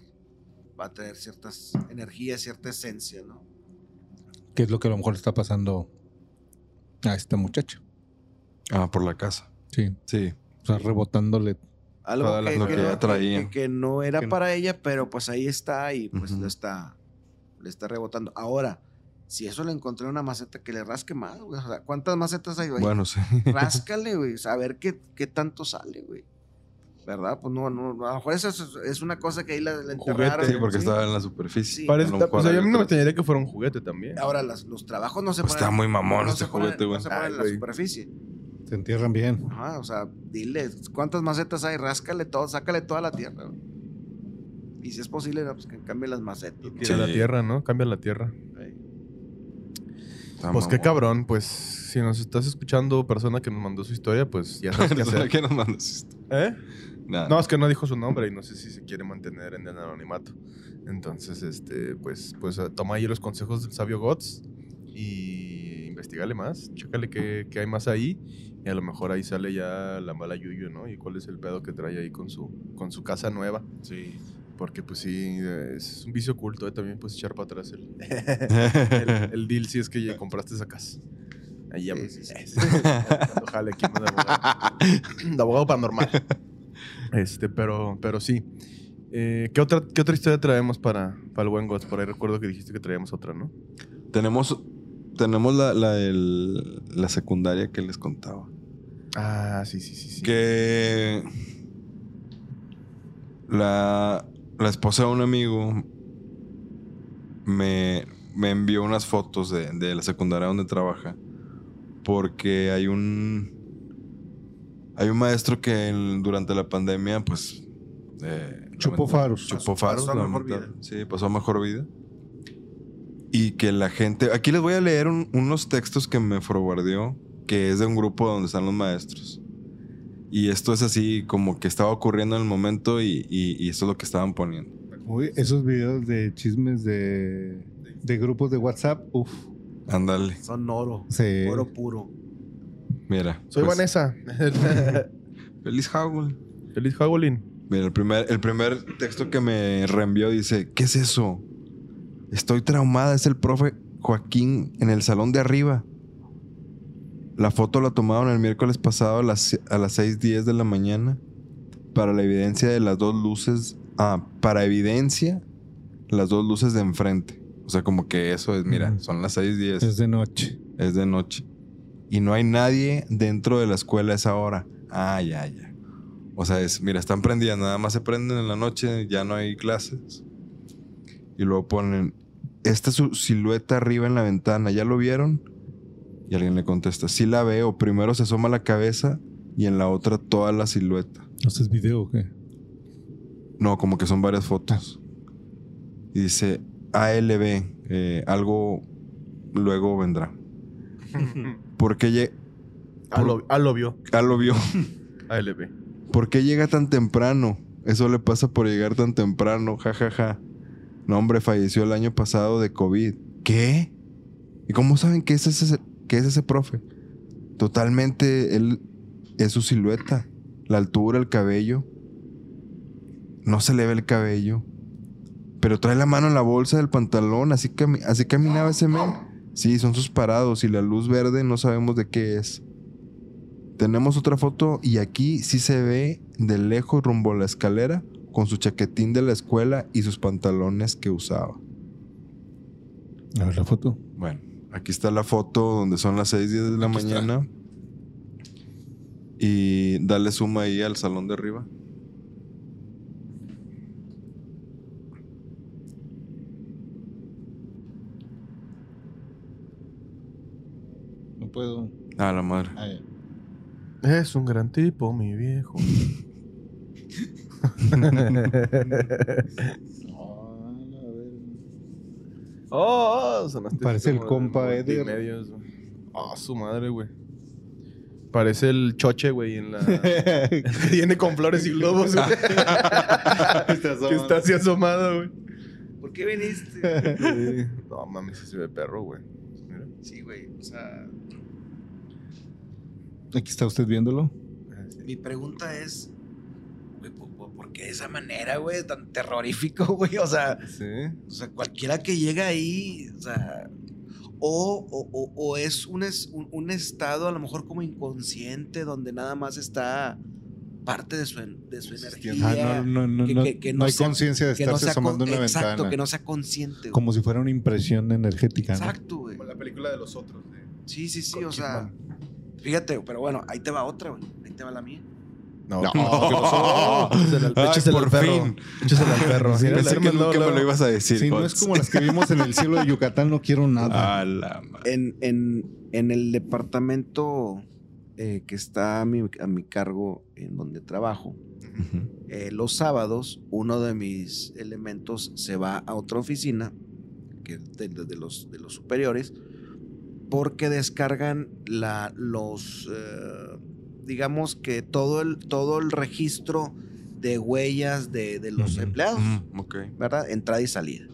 va a traer ciertas energías, cierta esencia, ¿no? Que es lo que a lo mejor le está pasando a esta muchacha. Ah, por la casa. Sí. Sí. O sea, rebotándole. Algo Toda la- que, lo que que no, ya traía. que- que no era Que no- para ella, pero pues ahí está y pues Ujú. le está le está rebotando. Ahora, si eso le encontré una maceta que le rasque más, güey. O sea, ¿cuántas macetas hay, güey? Bueno, sí. Ráscale, güey. A ver qué, qué tanto sale, güey. ¿Verdad? Pues no, no, a lo mejor eso es, es una cosa que ahí la, la Juguete. enterraron. Sí, porque ¿sí? estaba en la superficie. Sí. Parece, lo o sea, mejor yo a mí no me extrañaría que fuera un juguete también. Ahora, las- los trabajos no se Pues ponen... está muy mamón no este juguete, güey. No se ponen en la superficie. Se entierran bien. Ajá, o sea, dile, ¿cuántas macetas hay? Ráscale todo, sácale toda la tierra. Y si es posible, pues que cambie las macetas. ¿no? Tira la tierra, ¿no? Cambia la tierra. Pues qué cabrón, pues si nos estás escuchando, persona que nos mandó su historia, pues ya sabes qué hacer. ¿Qué nos mandas esto? ¿Eh? Nada. No, es que no dijo su nombre y no sé si se quiere mantener en el anonimato. Entonces, este, pues, pues eh, toma ahí los consejos del sabio Gots y investigale más, chécale qué, qué hay más ahí y a lo mejor ahí sale ya la mala yuyu, ¿no? Y cuál es el pedo que trae ahí con su, con su casa nueva. Sí. Porque pues sí, es un vicio oculto, ¿eh? también puedes echar para atrás el, el, el deal si es que ya compraste esa casa. Ahí ya. Sí, sí, sí. Cuando jale aquí de abogado. De abogado paranormal. Este, pero, pero sí. Eh, ¿qué, otra, ¿Qué otra historia traemos para, para el buen Gots? Por ahí recuerdo que dijiste que traíamos otra, ¿no? tenemos tenemos la, la, la secundaria que les contaba. Ah, sí, sí, sí. sí. Que la, la esposa de un amigo me, me envió unas fotos de, de la secundaria donde trabaja. Porque hay un. Hay un maestro que en- durante la pandemia, pues. eh, Chupó faros. Chupó Pasó- faros. pasó a mejor Sí, pasó a mejor vida. Y que la gente. Aquí les voy a leer un- unos textos que me forwardeó, que es de un grupo donde están los maestros. Y esto es así como que estaba ocurriendo en el momento y, y- y esto es lo que estaban poniendo. Uy, esos videos de chismes de, de grupos de WhatsApp. Uf. Ándale, Son oro. Sí. Oro puro. mira. Soy pues, Vanessa. Feliz Howell. Feliz Howlin. Mira, el primer, el primer texto que me reenvió dice: ¿Qué es eso? Estoy traumada, es el profe Joaquín en el salón de arriba. La foto la tomaron el miércoles pasado a las, a las 6:10 de la mañana. Para la evidencia de las dos luces. Ah, para evidencia, las dos luces de enfrente. O sea, como que eso es, mira, son las 6:10. Es de noche. Es de noche. Y no hay nadie dentro de la escuela a esa hora. Ah, ya, ya. O sea, es, mira, están prendidas, nada más se prenden en la noche, ya no hay clases. Y luego ponen, esta es su silueta arriba en la ventana, ¿ya lo vieron? Y alguien le contesta, sí la veo. Primero se asoma la cabeza y en la otra toda la silueta. ¿No es video o qué? No, como que son varias fotos. Y dice ALB, eh, algo luego vendrá. ¿Por qué, lle- Ah, lo, ah, lo vio. ah, lo vio. ALB. ¿Por qué llega tan temprano? Eso le pasa por llegar tan temprano, jajaja. Ja, ja. No, hombre, falleció el año pasado de COVID. ¿Qué? ¿Y cómo saben que es ese, que es ese profe? Totalmente, él es su silueta. La altura, el cabello. No se le ve el cabello. Pero trae la mano en la bolsa del pantalón. Así, cami- así caminaba ese men. Sí, son sus parados. Y la luz verde no sabemos de qué es. Tenemos otra foto y aquí sí se ve de lejos rumbo a la escalera con su chaquetín de la escuela y sus pantalones que usaba. A ver la foto. Bueno, aquí está la foto donde son las 6 10 de la Aquí está. mañana. Y dale suma ahí al salón de arriba. No puedo. Ah, la madre. Ahí. Es un gran tipo, mi viejo. oh, oh, sonaste Parece el compa de Eder. multimedios, güey. Ah, su madre, güey. Parece el choche, güey, en la... Viene con flores y globos, güey. que está así asomado, güey. ¿Por qué viniste? Sí. No, mames, ese se ve perro, güey. Mira. Sí, güey. O sea, Aquí está usted viéndolo. mi pregunta es, ¿por, por- por qué de esa manera, güey? Tan terrorífico, güey. O sea, Sí. o sea, cualquiera que llega ahí, o sea, o, o- o- o es un, es- un- un estado a lo mejor como inconsciente donde nada más está parte de su, de su energía. Ah, no, no, no, que- no, que- que no no hay conciencia de estarse asomando con- una exacto, ventana. que no sea consciente. güey. Como si fuera una impresión energética. ¿no? Exacto, güey. Como la película de los otros. De... Sí, sí, sí, Con o sea, fíjate, pero bueno, ahí te va otra, güey. Ahí te va la mía. No, No, ¿qué pasó? Échasela al- perro. fin. Échasela al perro. Sí, Pensé que nunca me lo ibas a decir. Si no es como las que vimos en el cielo de Yucatán, no quiero nada. A la madre. En, en, en el departamento eh, que está a mi, a mi cargo, en donde trabajo, eh, los sábados uno de mis elementos se va a otra oficina, que es de, de- de los, de los superiores, porque descargan la, los, eh, digamos que todo el, todo el registro de huellas de, de los Ujú. empleados. Mm, ok. ¿verdad? Entrada y salida.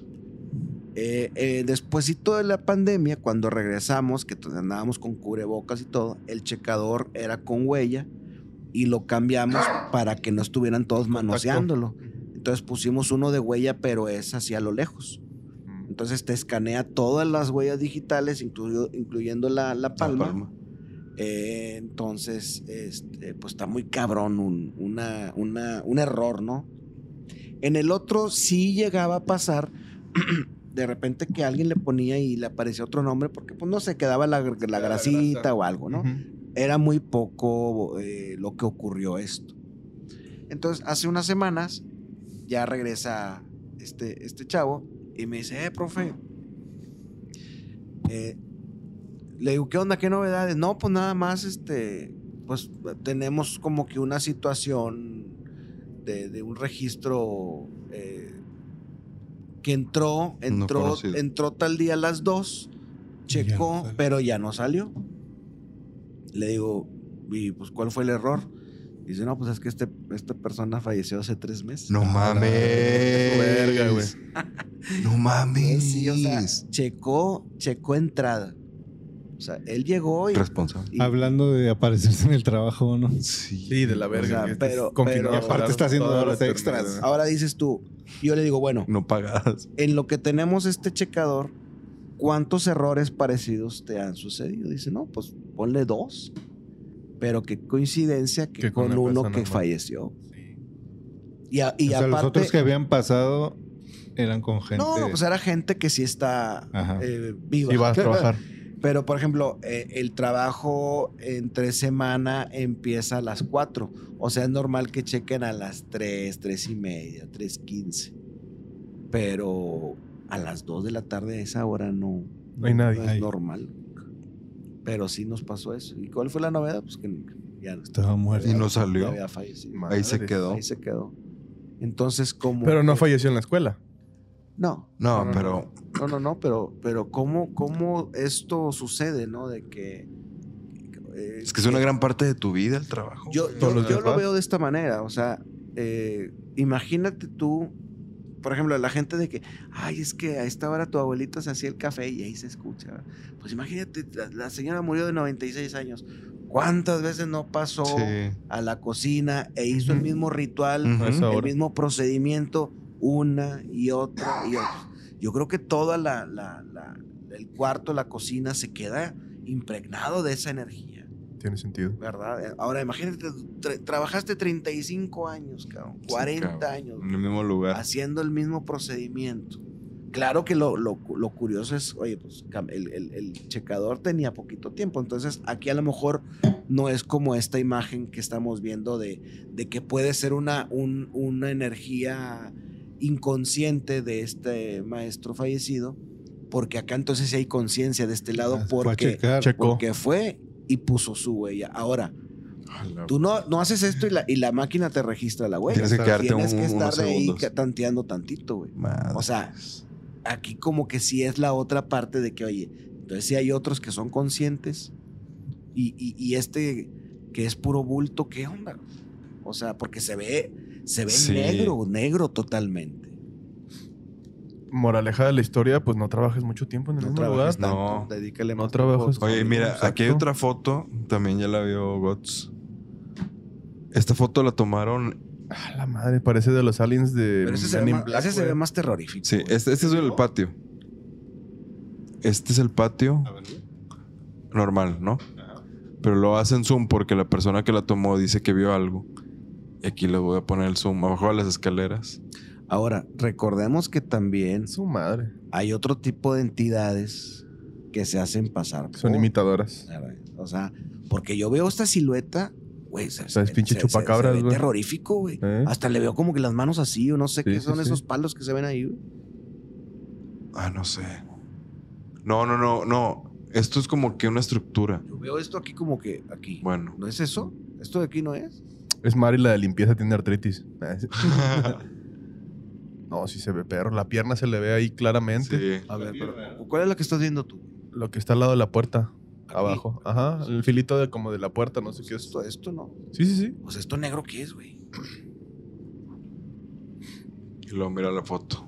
Eh, eh, despuésito de la pandemia, cuando regresamos, que andábamos con cubrebocas y todo, el checador era con huella y lo cambiamos para que no estuvieran todos manoseándolo. Entonces pusimos uno de huella, pero es hacia lo lejos. Entonces te escanea todas las huellas digitales, incluyo- incluyendo la, la palma. palma. Eh, entonces, este, pues está muy cabrón un, una- una- un error, ¿no? En el otro sí llegaba a pasar de repente que alguien le ponía y le aparecía otro nombre porque pues no se quedaba la, la la grasita grasa. o algo, ¿no? Era muy poco eh, lo que ocurrió esto. Entonces, hace unas semanas ya regresa este, este chavo y me dice, eh, profe, eh, le digo, ¿qué onda? ¿Qué novedades? No, pues nada más, este, pues tenemos como que una situación de, de un registro eh, que entró, entró, entró tal día a las 2, Ya no checó, pero ya no salió. Le digo, ¿y pues cuál fue el error? Dice, no, pues es que este, esta persona falleció hace tres meses. No Ah, mames. verga, güey. No mames. Sí, o sea, checó, checó entrada. O sea, él llegó y... Responsable. y- Hablando de aparecerse en el trabajo, ¿no? Sí. Sí, de la verga. sea, que estés pero- Y aparte está haciendo horas extras. Ahora dices tú, yo le digo, bueno, No pagadas. en lo que tenemos este checador, ¿cuántos errores parecidos te han sucedido? Dice, no, pues ponle dos. Pero qué coincidencia que, Que con uno que falleció. Sí. Y, a- y o sea, los otros que habían pasado eran con gente. no, no, pues era gente que sí está eh, viva. Sí, va a trabajar. Pero, por ejemplo, eh, el trabajo entre semana empieza a las 4. O sea, es normal que chequen a las 3, 3 y media, 3.15. Pero a las 2 de la tarde a esa hora no, No hay nadie. no es normal. Pero sí nos pasó eso. ¿Y cuál fue la novedad? Pues que ya no Estaba muerto. Y no salió. había fallecido. Ahí se quedó. Ahí se quedó. Entonces, como... Pero no falleció en la escuela. No. No, pero no, no, no, pero, pero ¿cómo, cómo esto sucede, no? De que... eh, Es que es una gran parte de tu vida el trabajo. Yo, yo- lo veo de esta manera, o sea, eh, imagínate tú, por ejemplo, la gente de que, ay, es que a esta hora tu abuelito se hacía el café y ahí se escucha. Pues imagínate, la, la señora murió de 96 años. ¿Cuántas veces no pasó Sí. a la cocina e hizo el mismo ritual. A esa el mismo procedimiento una y otra y otra? Yo creo que toda la, la- la- el cuarto, la cocina se queda impregnado de esa energía. Tiene sentido. ¿verdad? Eh, Ahora, imagínate, tra- trabajaste 35 años, cabrón, 40 cabrón. años, En el mismo lugar. haciendo el mismo procedimiento. Claro que lo, lo- lo curioso es, oye, pues el, el- el checador tenía poquito tiempo, entonces aquí a lo mejor no es como esta imagen que estamos viendo de, de que puede ser una, un- una energía inconsciente de este maestro fallecido, porque acá entonces sí hay conciencia de este lado, Ah, Fue a porque, checar. Checó. porque fue y puso su huella. Ahora, Tú no, no haces esto y la, y la máquina te registra la huella. Tienes que quedarte Tienes que un- estar unos de ahí tanteando tantito, güey. Madre. O sea, aquí como que sí es la otra parte de que, oye, entonces sí hay otros que son conscientes y, y- y este que es puro bulto, ¿qué onda? O sea, porque se ve, se ve Sí. negro, negro totalmente. Moraleja de la historia, pues no trabajes mucho tiempo en el No mismo lugar. trabajes tanto, No. dedícale No más trabajes tiempo. Oye, mira, Exacto. aquí hay otra foto. También ya la vio Gots. Esta foto la tomaron. Ah, la madre, parece de los aliens de Pero ese se, ve in más, Black, ese se ve más terrorífico. Sí, este, este es el patio. Este es el patio normal, ¿no? Pero lo hacen zoom porque la persona que la tomó dice que vio algo. Y aquí les voy a poner el zoom abajo de las escaleras. Ahora, recordemos que también Su madre. hay otro tipo de entidades que se hacen pasar. Son por- imitadoras. O sea, porque yo veo esta silueta, güey. se- O sea, es se- pinche se- se- chupacabras, se ve güey. terrorífico, güey. ¿Eh? Hasta le veo como que las manos así, o no sé Sí, qué son sí. esos palos que se ven ahí, güey. Ah, no sé. No, no, no, no. Esto es como que una estructura. Yo veo esto aquí como que aquí. Bueno. ¿No es eso? ¿Esto de aquí no es? Es Mari la de limpieza, tiene artritis. Sí. no, sí se ve perro. La pierna se le ve ahí claramente. Sí. A ver, pero ¿cuál es la que estás viendo tú? Lo que está al lado de la puerta. Aquí. Abajo. Ajá. El filito de como de la puerta, no sé qué es. Esto, esto no. Sí, sí, sí. O sea, esto negro qué es, güey. Y luego mira la foto.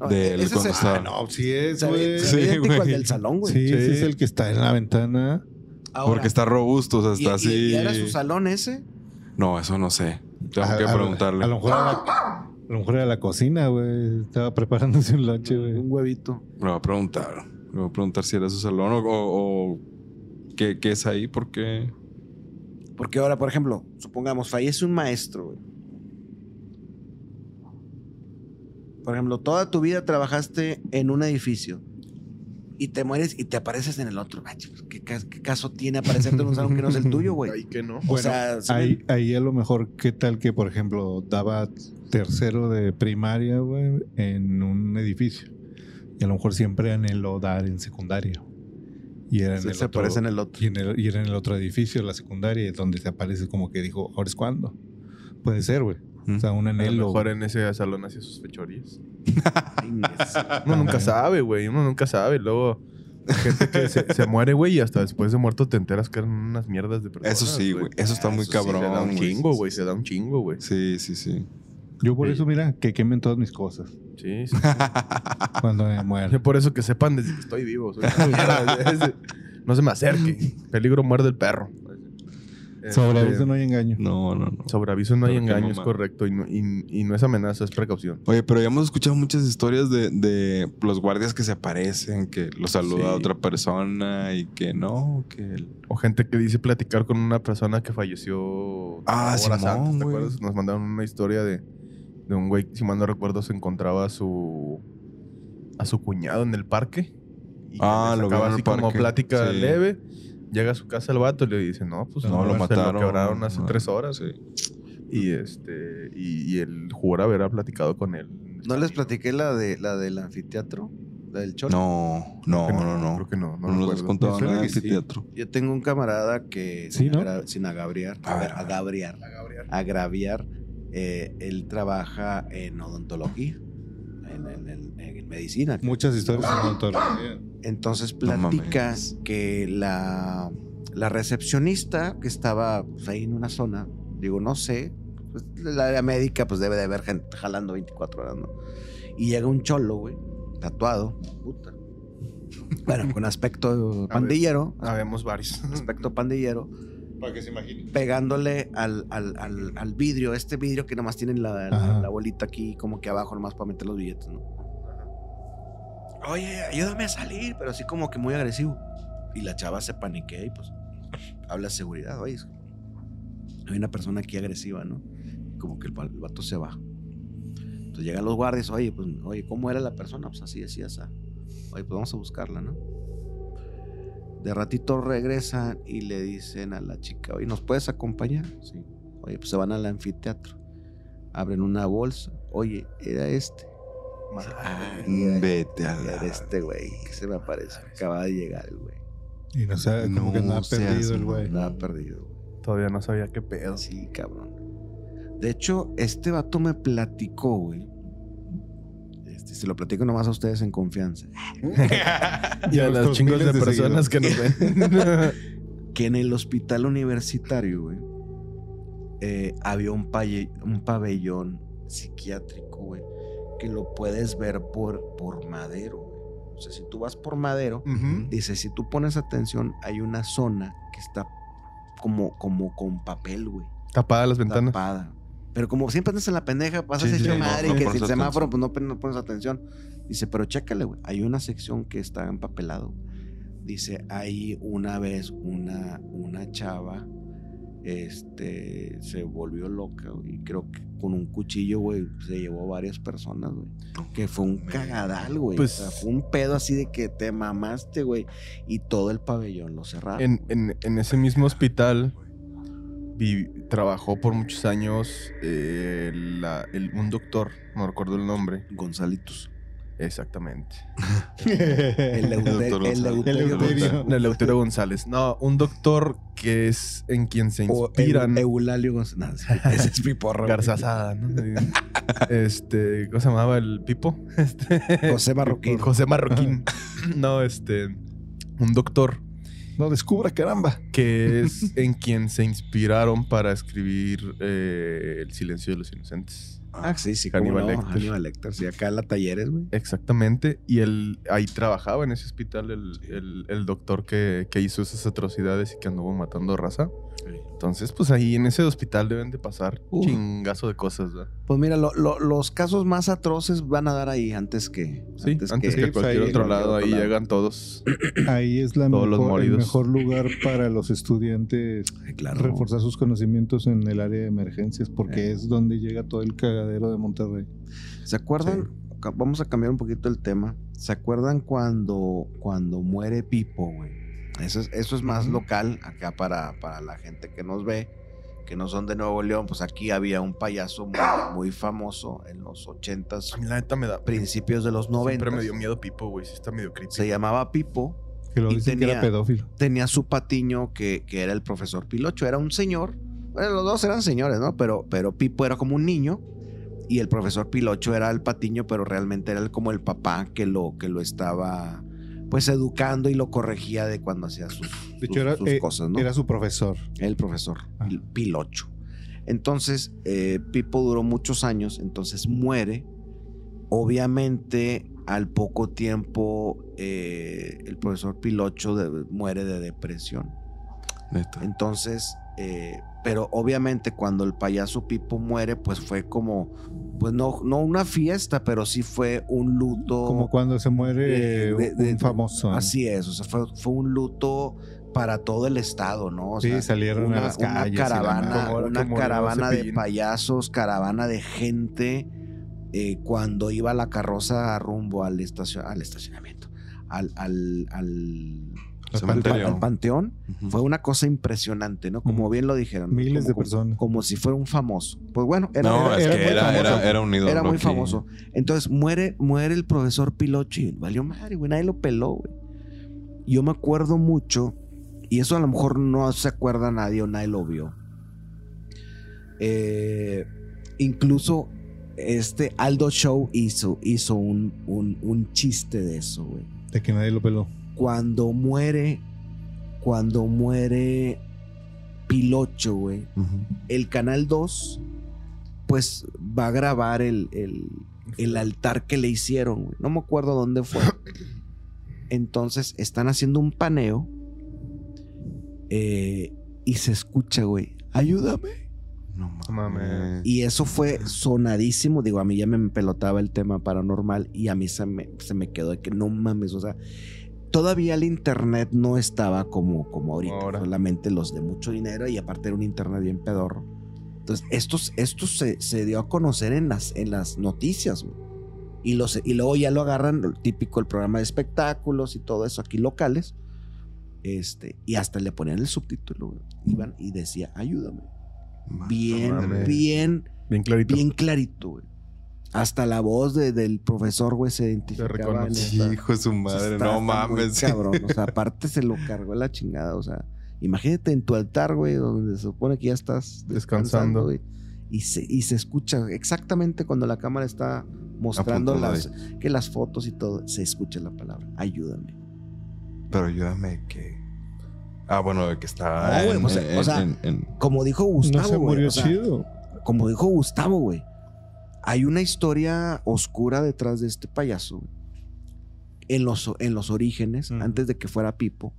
No, De ese cuando es- Ah, no, sí es, ve, güey. se Sí, idéntico al del salón, güey. ese es el que está en la ventana. Ahora, Porque está robusto, o sea, ¿y- está y- así. ¿Y era su salón ese? No, eso no sé. Tengo A- que a- preguntarle. A, lo mejor era la, a lo mejor era la cocina, güey. Estaba preparándose un lunch, güey. Un huevito. Le voy a preguntar. Le voy a preguntar si era su salón o, o- o qué, qué es ahí, porque. Porque ahora, por ejemplo, supongamos, fallece un maestro, güey. Por ejemplo, toda tu vida trabajaste en un edificio y te mueres y te apareces en el otro. Ay, ¿Qué, ca- qué caso tiene aparecerte en un salón que no es el tuyo, güey? Ahí que no. O sea, ¿sí Ahí, me- ahí a lo mejor, ¿qué tal que, por ejemplo, daba tercero de primaria, güey, en un edificio? Y a lo mejor siempre anheló dar en secundaria. Y era en se, el se otro, aparece en el otro. y, en el, y era en el otro edificio, la secundaria, donde se aparece como que dijo, ¿ahora es cuándo? Puede ser, güey. O sea, un A lo anhelo. mejor en ese salón hacía sus fechorías. Uno nunca sabe, güey. Uno nunca sabe. Luego, gente que se, se muere, güey, y hasta después de muerto te enteras que eran unas mierdas de personas. Eso sí, güey. Eso está muy eso sí, Se da cabrón. un güey. chingo, güey. Se da un chingo, güey. Sí, sí, sí. Yo por Sí. eso, mira, que quemen todas mis cosas Sí, sí. cuando me Yo muera. por eso que sepan desde que estoy vivo. soy una mierda. Es- no se me acerque. Peligro muerde el perro. Sobre Este, aviso no hay engaño. No, no, no. Sobre aviso no hay engaño, es correcto. Y no, y- y no es amenaza, es precaución. Oye, pero ya hemos escuchado muchas historias de, de los guardias que se aparecen, que los saluda Sí. otra persona y que no, que el- O gente que dice platicar con una persona que falleció Ah, horas Simón, antes, ¿te acuerdas? Nos mandaron una historia de, de un güey, si mal no recuerdo, se encontraba a su a su cuñado en el parque. Y Ah, le lo así como plática Sí. leve. Llega a su casa el vato y le dice, no, pues no, lo se mataron. lo quebraron hace No, tres horas. Sí. Y este, y, y él jura haber platicado con él. ¿No les platiqué la de la del anfiteatro? La del cholo. No, no, que no, no. Creo que no, no, No, nos has recuerdo. contado Me suena nada de que sí. anfiteatro. Yo tengo un camarada que Sí, sin, ¿no? agra- sin agraviar, A ver, agraviar, agraviar, eh, él trabaja en odontología. en- en- en- en medicina. Muchas historias en odontología. Entonces No platica mames. que la, la recepcionista que estaba pues, ahí en una zona, digo, no sé, pues, la área médica pues debe de haber gente jalando 24 horas, ¿no? Y llega un cholo, güey, tatuado, puta. Bueno, con aspecto pandillero, Habemos varios. aspecto pandillero, Para que se imaginen. pegándole al, al, al, al vidrio, este vidrio que nomás tiene la, la, la bolita aquí como que abajo nomás para meter los billetes, ¿no? Oye, ayúdame a salir, pero así como que muy agresivo. Y la chava se paniquea y pues habla seguridad, oye, hay una persona aquí agresiva, ¿no? Como que el, el vato se va. Entonces llegan los guardias, oye, pues, oye, ¿cómo era la persona? Pues así, así, así. Oye, pues vamos a buscarla, ¿no? De ratito regresan y le dicen a la chica, oye, ¿nos puedes acompañar? Sí. Oye, pues se van al anfiteatro. Abren una bolsa. Oye, era este. Vete a la... este güey que se me aparece. Acaba de llegar el güey. Y no como No que andaba seas perdido el güey. Andaba perdido, güey. Todavía no sabía qué pedo. Sí, cabrón. De hecho, este vato me platicó, güey. Este, se lo platico nomás a ustedes en confianza. Y a las chingos de personas que nos ven. que en el hospital universitario, güey, eh, había un, paye- un pabellón psiquiátrico, güey, que lo puedes ver por, por madero, güey. O sea, si tú vas por madero, dice, si tú pones atención, hay una zona que está como, como con papel, güey, Tapadas las ventanas. tapada. Pero como siempre andas en la pendeja, pasas Sí, sí, hecho no, madre no y que si el semáforo, pues no, no pones atención. Dice, pero chécale, güey. Hay una sección que está empapelado. Dice, ahí una vez una, una chava este, se volvió loca, güey. y Creo que con un cuchillo, güey, se llevó varias personas, güey. Que fue un cagadal, güey. Pues- o sea, fue un pedo así de que te mamaste, güey. Y todo el pabellón lo cerraron. En, en- en ese mismo hospital vi- trabajó por muchos años eh, la- el- un doctor, no recuerdo el nombre. Gonzalitos. Exactamente. El. Eleuterio. El Eleuterio González. No, un doctor que es en quien se O inspiran. Eu- Eulalio González. No, ese es Piporro. Garzazada, ¿no? Este, ¿cómo se llamaba el Pipo? Este, José Marroquín. José Marroquín. no, este, un doctor No descubra, caramba. que es en quien se inspiraron para escribir eh, El silencio de los inocentes. Ah, sí, sí, Hannibal no, Lecter. Hannibal Lecter. Sí, acá en la Talleres, güey. Exactamente. Y él ahí trabajaba en ese hospital el, el- el doctor que, que hizo esas atrocidades y que anduvo matando raza. Entonces, pues ahí en ese hospital deben de pasar Uf. chingazo de cosas, ¿verdad? Pues mira, lo- lo- los casos más atroces van a dar ahí antes que. Sí, antes, que, Sí, pues cualquier ahí- otro lado, ahí otro lado. llegan todos. Ahí es la Todos los mejor, el mejor lugar para los estudiantes Ay, claro. reforzar sus conocimientos en el área de emergencias porque Eh. es donde llega todo el cagadero de Monterrey. ¿Se acuerdan? Vamos a cambiar un poquito el tema. ¿Se acuerdan cuando, cuando muere Pipo, güey? Eso es, eso es más local acá para, para la gente que nos ve, que no son de Nuevo León. Pues aquí había un payaso muy, muy famoso en los ochentas, A mí la neta me da. principios de los Siempre noventas. me dio miedo Pipo, güey. Sí está medio creepy. Se llamaba Pipo. Que lo Y dicen que tenía- era pedófilo. tenía su patiño que, que era el profesor Pilocho. Era un señor. Bueno, los dos eran señores, ¿no? Pero, pero Pipo era como un niño. Y el profesor Pilocho era el patiño, pero realmente era el- como el papá que lo, que lo estaba pues educando y lo corregía de cuando hacía sus, De hecho, sus- era, sus eh, cosas, ¿no? era su profesor. El profesor Ah. Pil- Pilocho. Entonces, eh, Pipo duró muchos años, entonces muere. Obviamente, al poco tiempo, eh, el profesor Pilocho de- muere de depresión. Neta. Entonces, eh, pero obviamente cuando el payaso Pipo muere, pues fue como, pues no, no una fiesta, pero sí fue un luto. Como cuando se muere Eh, de- de- un famoso. ¿no? Así es, o sea, fue, fue un luto para todo el estado, ¿no? O Sí, sea, salieron a una, las una calles la caravana. Como una caravana de payasos, caravana de gente eh, cuando iba la carroza rumbo al, estacion- al estacionamiento, al, Al Cementerio. al panteón. Fue una cosa impresionante, ¿no? Como bien lo dijeron. Miles Como- de personas. Como si fuera un famoso. Pues bueno, era, no, era- es era que muy era, famoso. era, era un ídolo Era muy aquí. famoso. Entonces muere, muere el profesor Pilocho y valió madre, güey. Nadie lo peló, güey. Yo me acuerdo mucho, y eso a lo mejor no se acuerda nadie o nadie lo vio. Eh, incluso este Aldo Show hizo, hizo un, un, un chiste de eso, güey. De que nadie lo peló. Cuando muere, cuando muere Pilocho, güey, el Canal 2, pues va a grabar el, el, el altar que le hicieron, güey. No me acuerdo dónde fue. Entonces están haciendo un paneo eh, y se escucha, güey, ayúdame. No No mames. Y eso fue sonadísimo. Digo, a mí ya me pelotaba el tema paranormal y a mí se me, se me quedó de que no mames. O sea, todavía el internet no estaba como, como ahorita. Ahora. Solamente los de mucho dinero y aparte era un internet bien pedorro. Entonces, esto, esto se, se dio a conocer en las, en las noticias. Y, los, y luego ya lo agarran, lo típico, el programa de espectáculos y todo eso aquí locales. Este, y hasta le ponían el subtítulo. Iban y decía, ayúdame. Bien, mames. bien, Bien clarito. bien clarito, güey. Hasta la voz de- del profesor, güey, se identificaba. esa- Hijo de su madre, Está- no está mames. Cabrón, o sea, aparte se lo cargó la chingada, o sea, imagínate en tu altar, güey, donde se supone que ya estás Descansando. güey, y se, y se escucha exactamente cuando la cámara está mostrando las, que las fotos y todo, se escucha la palabra, ayúdame. Pero ayúdame que. Ah, bueno, de que. No, en- o sea- en- o sea, en- en- Como dijo No Gustavo, se güey, murió o sea, chido. como dijo Gustavo, güey, hay una historia oscura detrás de este payaso, güey. En los, en los orígenes, antes de que fuera Pipo.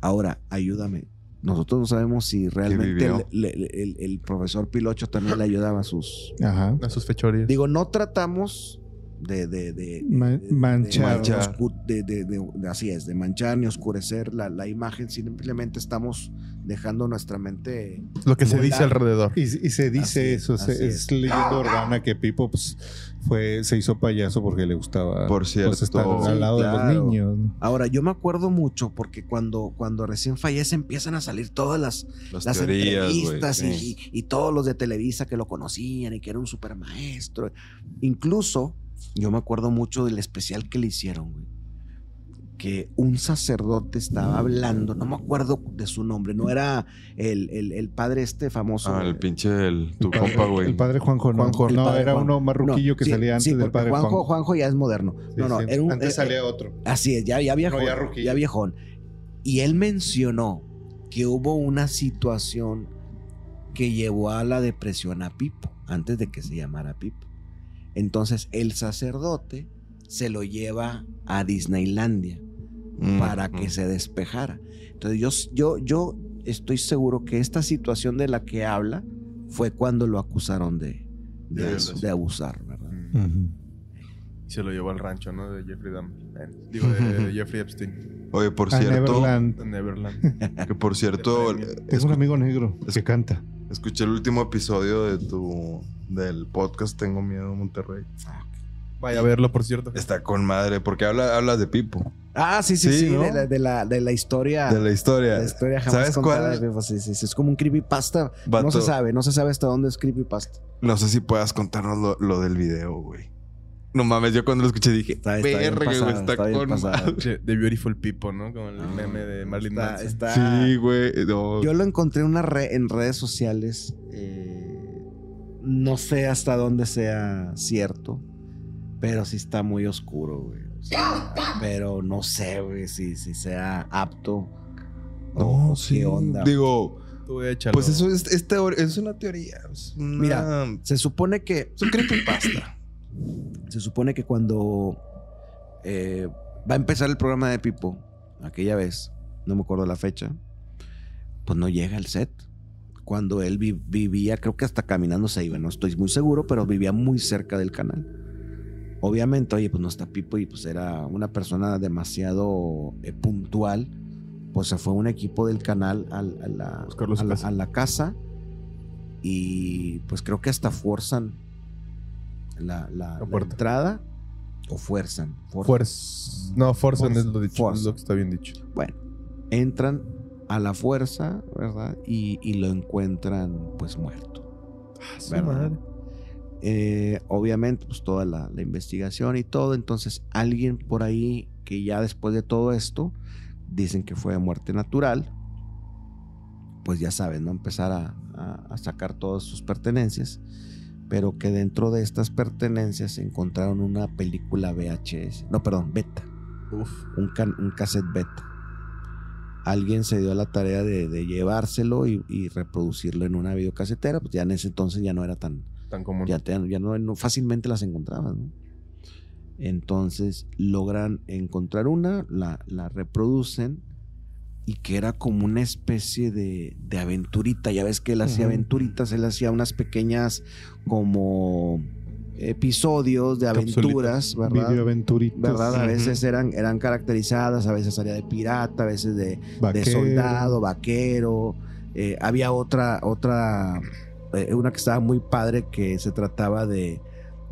Ahora, ayúdame. Nosotros no sabemos si realmente el, el profesor Pilocho también le ayudaba a sus... Ajá. A sus fechorías. Digo, no tratamos de... de, de- Ma- de- de- manchar. de oscu- de- de- de- de- así es, de manchar ni oscurecer la, la imagen. Simplemente estamos dejando nuestra mente... Lo que se volar. dice alrededor. Y, y se dice Así eso, así es, es. leyenda urbana que Pipo pues, fue, se hizo payaso porque le gustaba Por pues, cierto. estar Sí, al lado de claro. los niños. ¿no? Ahora, yo me acuerdo mucho porque cuando, cuando recién fallece empiezan a salir todas las, Las, las teorías, güey. entrevistas sí. y, y todos los de Televisa que lo conocían y que era un super maestro. Incluso yo me acuerdo mucho del especial que le hicieron, güey. Que un sacerdote estaba hablando, no me acuerdo de su nombre, no era el, el- el padre este famoso. Ah, el pinche, el, tu El padre- compa, güey. El padre Juanjo, no. Juanjo. No, padre era uno más ruquillo No, que sí, salía antes sí, del padre Juanjo, Juanjo. Juanjo ya es moderno. Sí, no, no, sí. era un- antes eh, salía otro. Así es, ya, ya viejón. No, ya ya viejón. Y él mencionó que hubo una situación que llevó a la depresión a Pipo, antes de que se llamara Pipo. Entonces el sacerdote se lo lleva a Disneylandia Mm, para mm. que se despejara. Entonces yo, yo, yo estoy seguro que esta situación de la que habla fue cuando lo acusaron de, de, De eso. de abusar, ¿verdad? Mm. Y se lo llevó al rancho, ¿no? De Jeffrey Dahmer. Digo, de, de Jeffrey Epstein. Oye, por A cierto, Neverland. Neverland. que por cierto. Tengo un amigo negro que canta. escuché el último episodio de tu del podcast Tengo Miedo Monterrey. Vaya a verlo, por cierto. Está con madre, porque habla, hablas de Pipo, Ah, sí, sí, Sí, sí, ¿no? de, la, de, la, de la historia. de la historia. La historia jamás ¿Sabes contada cuál? de Pipo, sí, sí, sí, Es como un creepypasta. No se sabe, no se sabe hasta dónde es creepypasta. No sé si puedas contarnos lo, lo del video, güey. No mames, yo cuando lo escuché dije, Está- está verga, pasado, está, con madre". The, Beautiful People, ¿no? Como el No, meme de Marilyn está- Manson. está- Sí, güey. no. Yo lo encontré en, una re- en redes sociales. eh, no sé hasta dónde sea cierto, pero sí está muy oscuro, güey. O sea, pero no sé, güey, si, si sea apto. o No, sí. qué onda. Digo, Tú voy a echarlo. pues eso es, es, teor- es una teoría. Es una- Mira. Se supone que. es un creepypasta. Se supone que cuando eh, va a empezar el programa de Pipo, aquella vez, no me acuerdo la fecha, pues no llega al set. Cuando él vi- vivía, creo que hasta caminando se iba, no estoy muy seguro, pero vivía muy cerca del canal. Obviamente, oye, pues no está Pipo y pues era una persona demasiado eh, puntual. Pues se fue un equipo del canal al- a, la, a casa. a la casa y pues creo que hasta fuerzan la, entrada o fuerzan. fuerzan. Fuerza. No, Forza. es lo dicho. Es lo que está bien dicho. Bueno, entran a la fuerza, ¿verdad? Y, y lo encuentran pues muerto. ¿verdad? Eh, obviamente, pues toda la, la investigación y todo. Entonces, alguien por ahí que ya después de todo esto dicen que fue de muerte natural, pues ya saben, ¿no? Empezar a, a- a sacar todas sus pertenencias. pero que dentro de estas pertenencias encontraron una película VHS, no, perdón, beta, Uf. un, can- un cassette beta. Alguien se dio a la tarea de, de llevárselo y, y reproducirlo en una videocasetera, pues ya en ese entonces ya no era tan, Tan común. ya, te- ya no, no- fácilmente las encontrabas, ¿no? Entonces logran encontrar una, la, la reproducen y que era como una especie de, de aventurita. Ya ves que él hacía Ujú. aventuritas, él hacía unas pequeñas como episodios de aventuras, ¿verdad? Videoaventuritas. ¿Verdad? A veces eran, eran caracterizadas, a veces salía de pirata, a veces de, de Vaquero. soldado, vaquero. Eh, había otra, otra, eh, una que estaba muy padre que se trataba de,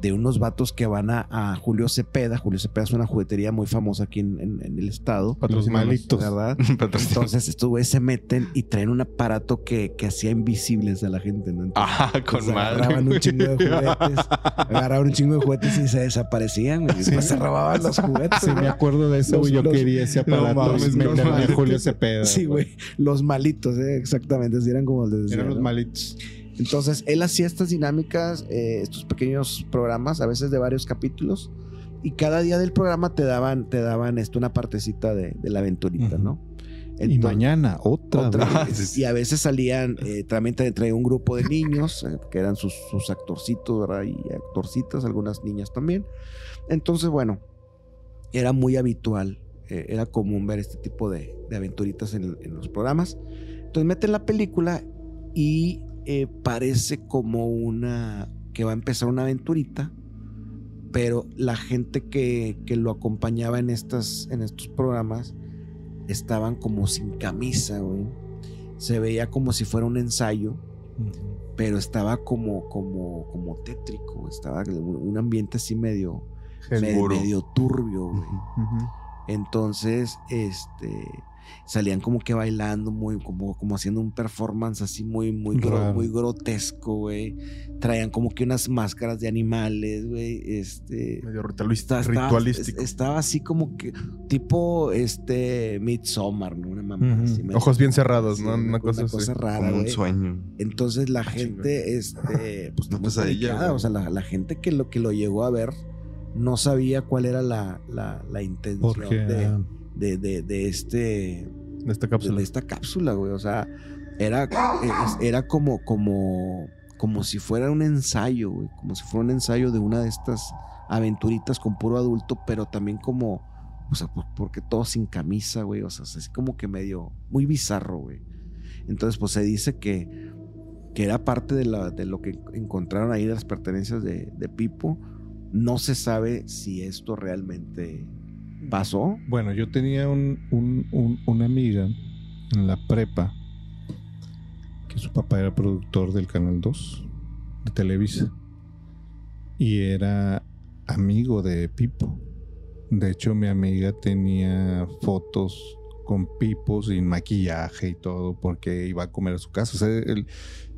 de unos vatos que van a, a Julio Cepeda. Julio Cepeda es una juguetería muy famosa aquí en, en- en el estado, Los malitos. ¿verdad? Entonces estos güeyes se meten y traen un aparato que, que hacía invisibles a la gente, ¿no? Entonces, Ah, con pues, madre. agarraban un chingo de juguetes, agarraban un chingo de juguetes y se desaparecían, güey. Y Sí. se robaban los juguetes. Sí, me acuerdo de eso, Los-. Yo los- quería ese No aparato. mames, me. Julio Cepeda. Sí, güey. Los malitos, eh, exactamente. Así eran como les decía, Eran los ¿no? malitos. Entonces, él hacía estas dinámicas, eh, estos pequeños programas, a veces de varios capítulos, y cada día del programa te daban, te daban esto, una partecita de, de la aventurita, Ujú. ¿no? y Entonces- mañana, otra, otra vez. Y a veces salían, eh, también traía un grupo de niños, eh, que eran sus, sus actorcitos, ¿verdad? Y actorcitas, algunas niñas también. Entonces, bueno, era muy habitual, eh, era común ver este tipo de, de aventuritas en, en los programas. Entonces meten la película y eh, parece como una, que va a empezar una aventurita, pero la gente que, que lo acompañaba en, estas, en estos programas estaban como sin camisa, güey. Se veía como si fuera un ensayo, pero estaba como, como, como tétrico, estaba un ambiente así medio, medio, turbio, güey. Entonces, este, salían como que bailando, muy, como, como haciendo un performance así muy, muy, gro- muy grotesco, güey. Traían como que unas máscaras de animales, güey. Este, Medio ritualista- Está- estaba, ritualístico. es- estaba así como que tipo este Midsommar, ¿no? Una mamá así, medio- Ojos bien cerrados, ¿no? Una, cosa, así. rara, Como un sueño. Entonces la Ah, gente, este, pues Una no pesadilla. O sea, la, la gente que lo que lo llegó a ver no sabía cuál era la, la, la intención Porque de, de, de, de este De esta de cápsula. esta cápsula, güey. O sea, era, era como, como, como si fuera un ensayo, güey. Como si fuera un ensayo de una de estas aventuritas con puro adulto, pero también como, o sea, por- porque todo sin camisa, güey. O sea, así como que medio, muy bizarro, güey. Entonces, pues se dice que, que era parte de, la, de lo que encontraron ahí de las pertenencias de, de Pipo. No se sabe si esto realmente pasó. Bueno, yo tenía un, un- un- una amiga en la prepa que su papá era productor del Canal 2 de Televisa y era amigo de Pipo. De hecho, mi amiga tenía fotos con Pipo sin maquillaje y todo porque iba a comer a su casa. O sea, el,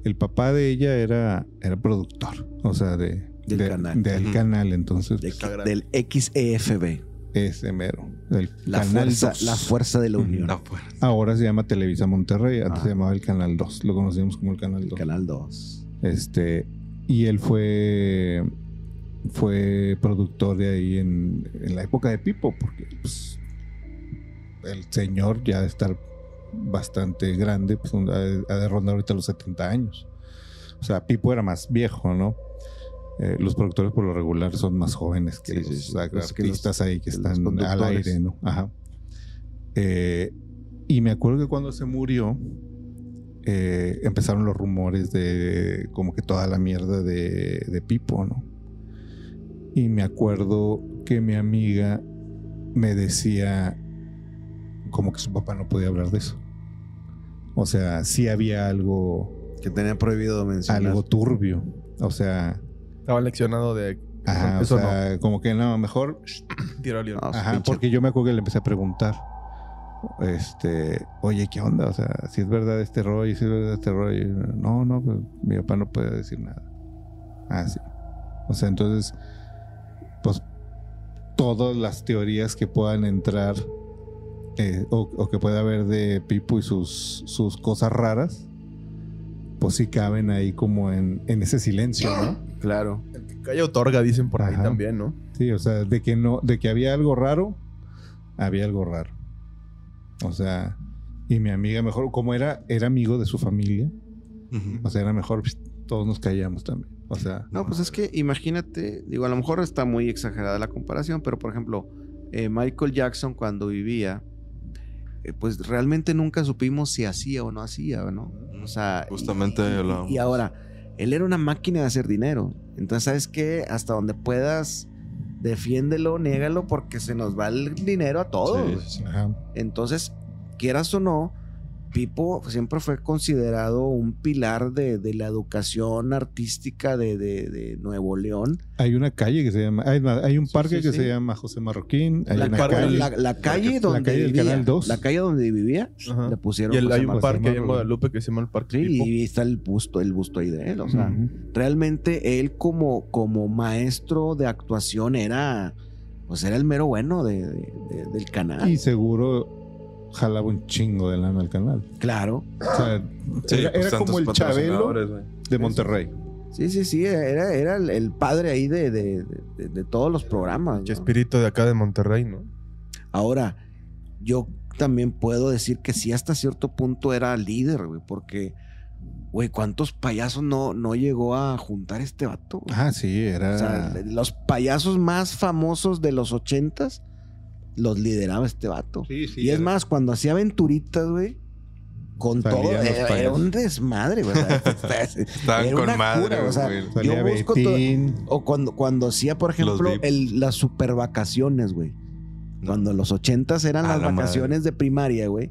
el papá de ella era, era productor, o sea, de, Del de- canal. del canal. Entonces, de- grande. del XEFB. Ese mero. El La Canal fuerza, 2. la fuerza de la unión. La fuerza. Ahora se llama Televisa Monterrey, antes Ah. se llamaba el Canal 2, lo conocíamos como el Canal El 2. Canal 2. Este, y él fue fue productor de ahí en, en la época de Pipo, porque pues, el señor ya de estar bastante grande, pues ha de, ha de rondar ahorita los 70 años. O sea, Pipo era más viejo, ¿no? Eh, los productores por lo regular son más jóvenes que Sí, los sí, Los que los- artistas ahí que están al aire, ¿no? Ajá. Eh, y me acuerdo que cuando se murió, eh, empezaron los rumores de como que toda la mierda de, de Pipo, ¿no? Y me acuerdo que mi amiga me decía como que su papá no podía hablar de eso. O sea, sí había algo, Que tenía prohibido mencionar. algo turbio. O sea, Estaba leccionado de. ajá, o eso sea, como que no, mejor. Tiro al. No, Ajá, porque yo me acuerdo que le empecé a preguntar. Este, oye, ¿qué onda? O sea, si es verdad este rollo, si es verdad este rollo. No, no, pues, mi papá no puede decir nada. Ah, sí. O sea, entonces, pues todas las teorías que puedan entrar eh, o, o que pueda haber de Pipo y sus, sus cosas raras, pues sí caben ahí como en, en ese silencio, ¿no? Claro. El que calla otorga, dicen por ahí también, ¿no? Sí, o sea, de que no, de que había algo raro, había algo raro. O sea, y mi amiga mejor, como era, era amigo de su familia, o sea, era mejor, pss, todos nos callamos también. O sea, No, pues es que imagínate, digo, a lo mejor está muy exagerada la comparación, pero por ejemplo, eh, Michael Jackson cuando vivía, eh, pues realmente nunca supimos si hacía o no hacía, ¿no? O sea, y- Justamente y, hablábamos. y ahora, él era una máquina de hacer dinero. Entonces, ¿sabes qué? Hasta donde puedas, defiéndelo, niégalo, porque se nos va el dinero a todos. Sí, sí. ajá. Entonces, quieras o no, Pipo siempre fue considerado un pilar de, de la educación artística de, de- de Nuevo León. hay una calle que se llama, hay, hay un Sí, parque sí, que sí. se llama José Marroquín, hay La, una par- calle, la- la calle la donde calle del vivía, Canal 2. la calle donde vivía, Ajá. le pusieron Y el- José hay un Marroquín. parque en. Guadalupe que se llama el Parque Sí, Pipo. y está el busto, el busto ahí de él. O sea, Ujú. realmente él como, como maestro de actuación era, pues era el mero bueno de- de- de- del canal. y seguro jalaba un chingo de lana al canal. Claro. O sea, Sí, era, pues era como el Chabelo de Monterrey. Sí, sí, sí, era, era el, padre ahí de, de- de- de todos los programas. ¿no? Chespirito de acá de Monterrey, ¿no? Ahora, yo también puedo decir que sí, hasta cierto punto era líder, güey, porque, güey, ¿cuántos payasos no, no llegó a juntar este vato? güey? Ah, sí, era. O sea, los payasos más famosos de los ochentas los lideraba este vato. sí, sí, y es era- más, cuando hacía aventuritas, güey, con Salían todo, era, un desmadre, güey. Estaban era con una madre, cura, o sea, yo busco to- Betín. O cuando, cuando hacía, por ejemplo, el- las super vacaciones, güey. Cuando los ochentas eran A las la vacaciones de primaria, güey.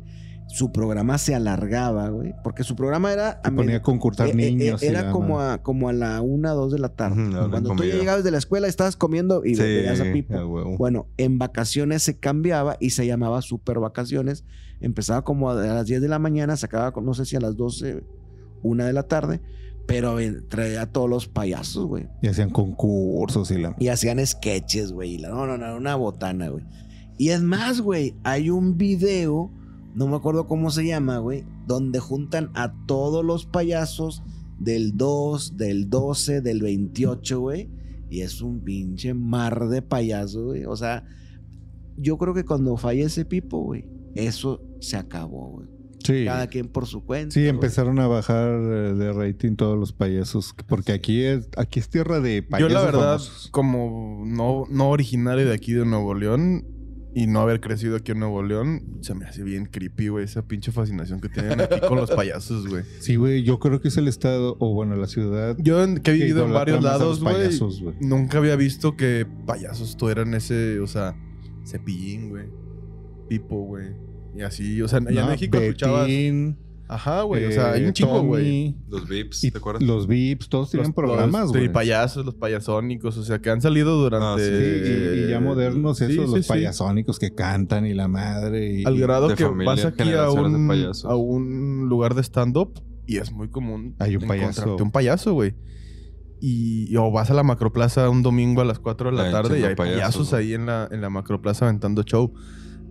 Su programa se alargaba, güey. Porque su programa era... Se ponía a concursar eh, eh, niños. era como a, como a la una, dos de la tarde. A Cuando tú llegabas de la escuela, estabas comiendo y Sí, veías a Pipo. a. Bueno, en vacaciones se cambiaba y se llamaba super vacaciones. Empezaba como a las 10 de la mañana, se acababa, con, no sé si a las 12, una de la tarde, pero traía a todos los payasos, güey. Y hacían concursos y la. Y hacían sketches, güey. y la- No, no, no, una botana, güey. Y es más, güey, hay un video, no me acuerdo cómo se llama, güey, donde juntan a todos los payasos del 2, del 12, del 28, güey. Y es un pinche mar de payasos, güey. O sea, yo creo que cuando fallece Pipo, güey, eso se acabó, güey. Sí. Cada quien por su cuenta. Sí, güey. empezaron a bajar eh, de rating todos los payasos. Porque aquí es, aquí es tierra de Yo payasos. la verdad, famosos. como no, no originario de aquí de Nuevo León y no haber crecido aquí en Nuevo León, se me hace bien creepy, güey, esa pinche fascinación que tienen aquí con los payasos, güey. Sí, güey, yo creo que es el estado, o bueno, la ciudad. Yo en- que he vivido en varios lados, güey, nunca había visto que payasos tuvieran ese, o sea, cepillín, güey, pipo, güey. Y así, o sea, allá en México escuchabas... Ajá, güey, o sea, eh, hay un chingo, güey. Los Vips, ¿te acuerdas? los Vips, todos tienen Los- programas, los- güey. Sí, payasos, los payasónicos, o sea, que han salido durante... Ah, Sí, y, y ya modernos Sí, esos, sí, los sí. payasónicos que cantan y la madre. Y, Al grado que familia, vas aquí a un, a un lugar de stand-up y es muy común Hay un payaso. un payaso, güey. Y, o vas a la macroplaza un domingo a las 4 de la tarde y hay payasos, ahí en la, en la macroplaza aventando show.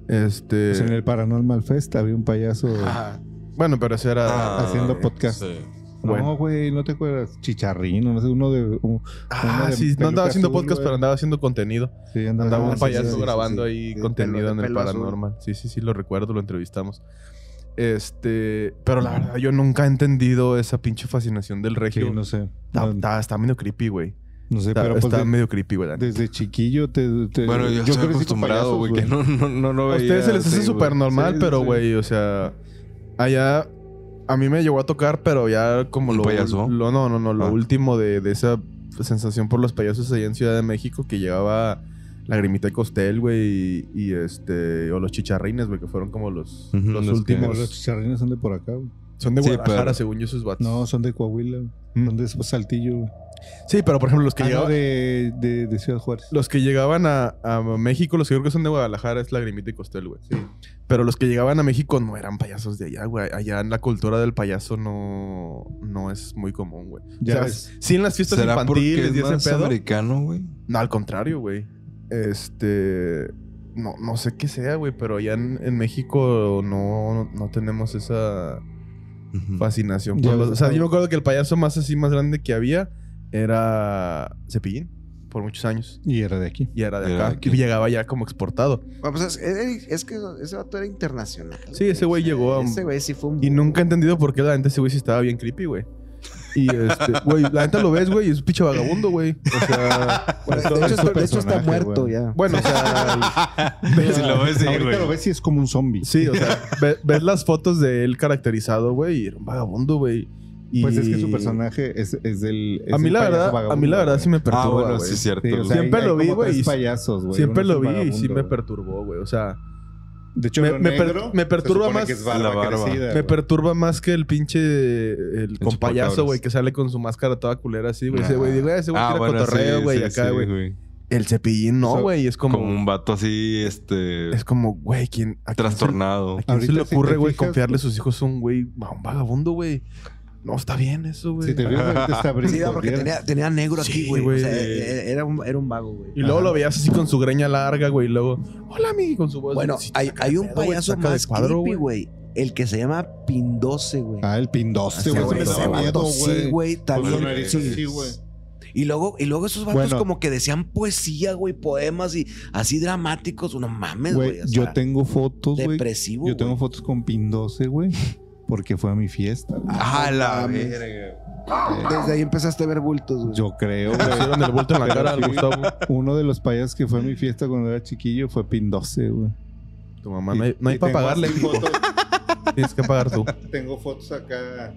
Este. Pues en el Paranormal Fest había un payaso Ajá. Bueno, pero ese era. Ah, haciendo podcast. sí. No, güey, ¿no te acuerdas? Chicharrino, no sé, uno de... un- Ah, uno de sí, no andaba haciendo azul, podcast, güey. pero andaba haciendo contenido. Sí, andaba, Andaba ah, un sí, payaso sí, grabando sí. ahí Sí, contenido en el azul. paranormal. Sí, sí, sí, lo recuerdo, lo entrevistamos. Este, pero la verdad, yo nunca he entendido esa pinche fascinación del Sí, regio. no sé. Está, No, está- está medio creepy, güey. no sé, Está, pero pues está de- medio creepy, güey. desde chiquillo te... te- Bueno, yo, estoy crecí con acostumbrado, güey, que no, no, no, no A veía ustedes se les hace súper normal, Sí, pero, sí. güey, o sea, allá a mí me llegó a tocar, pero ya como ¿Un lo, payaso? lo- no, no, no, lo Ah. último de, de esa sensación por los payasos allá en Ciudad de México que llegaba Lagrimita y Costel, güey, y, y, este, o los chicharrines, güey, que fueron como los, los los que- Pero últimos. los chicharrines son de por acá, güey. Son de Sí, Guadalajara, pero- según yo, esos vatos. No, son de Coahuila. Mm. Son de Saltillo, güey. Sí, pero por ejemplo, los que Ah, no, llegaban. de, de, de Ciudad Juárez. Los que llegaban a, a México, los que creo que son de Guadalajara, es Lagrimita y Costel, güey. Pero los que llegaban a México no eran payasos de allá, güey. Allá en la cultura del payaso no, no es muy común, güey. Ya o sea, ves. sí en las fiestas ¿Será porque infantiles es y ese más pedo. americano, güey? No, al contrario, güey. Este. No, no sé qué sea, güey, pero allá en, en México no, no tenemos esa. Fascinación. Por los- o sea, yo ah. me acuerdo que el payaso más así, más grande que había era Cepillín, por muchos años. Y era de aquí. Y era de Era acá. de aquí. Y llegaba ya como exportado. Bueno, pues es, es- es que ese vato era internacional. Sí, ese güey llegó a- Ese güey sí fue un. Y nunca he entendido por qué la neta ese güey sí estaba bien creepy, güey. Y este, güey, la neta lo ves, güey, y es un pinche vagabundo, güey. O sea, Bueno, de, hecho, está- de hecho está personaje, muerto güey. ya. bueno, o sea, Si lo ves, sí, Ahorita güey. lo ves y es como un zombie. sí, o sea, ve- ves las fotos de él caracterizado, güey, y era un vagabundo, güey. Y- Pues es que su personaje es, es del. es A mí el la verdad, a mí la verdad sí me Ah, perturba, bueno, güey. sí es cierto. Sí, o sea, güey. hay- Siempre hay lo vi, güey. Siempre lo vi y sí me perturbó, güey. O sea, De hecho, Me- me per- me perturba más que es barba la barba. crecida, me perturba más que el pinche el payaso, chupacabras. güey, que sale con su máscara toda culera así, güey. Ese Ah. güey, digo, ese güey Ah, tira bueno, cotorreo, güey, sí, acá, sí, güey. El cepillín no, güey, es como, Como un vato así, este. es como, güey, ¿quién a quién se- trastornado. ¿A quién se le ocurre, güey, confiarle sus hijos a un güey, a un vagabundo, güey? No, está bien eso, güey. Si te fijas, ahorita está Sí, porque tenía, tenía negro Sí, aquí, güey. güey. O sea, e- era un, era un vago, güey. Y luego Ajá. lo veías así con su greña larga, güey, y luego, hola, mi, con su voz. Bueno, sí te hay, saca hay de un pedo, güey, te payaso saca de más cuadro, creepy, güey. El que se llama Pindoce, güey. Ah, el pindoce, Ese güey. güey me me daba daba miedo, Sí, güey, Con también. su nariz sí. así, güey. Y luego, y luego esos vatos Bueno. como que decían poesía, güey, poemas y así dramáticos. No mames, güey. Güey, o yo sea, tengo fotos, güey. depresivo. Yo tengo güey. fotos con Pindoce, güey. Porque fue a mi fiesta. güey. Ah, la mames. verga. Desde ahí empezaste a ver bultos, güey. Yo creo, güey. pusieron el bulto en la cara al. Gustavo. Uno de los payasos que fue a mi fiesta cuando era chiquillo fue Pindoce, güey. Tu mamá, no hay, no hay para pagarle. fotos- Tienes que pagar tú. tengo fotos acá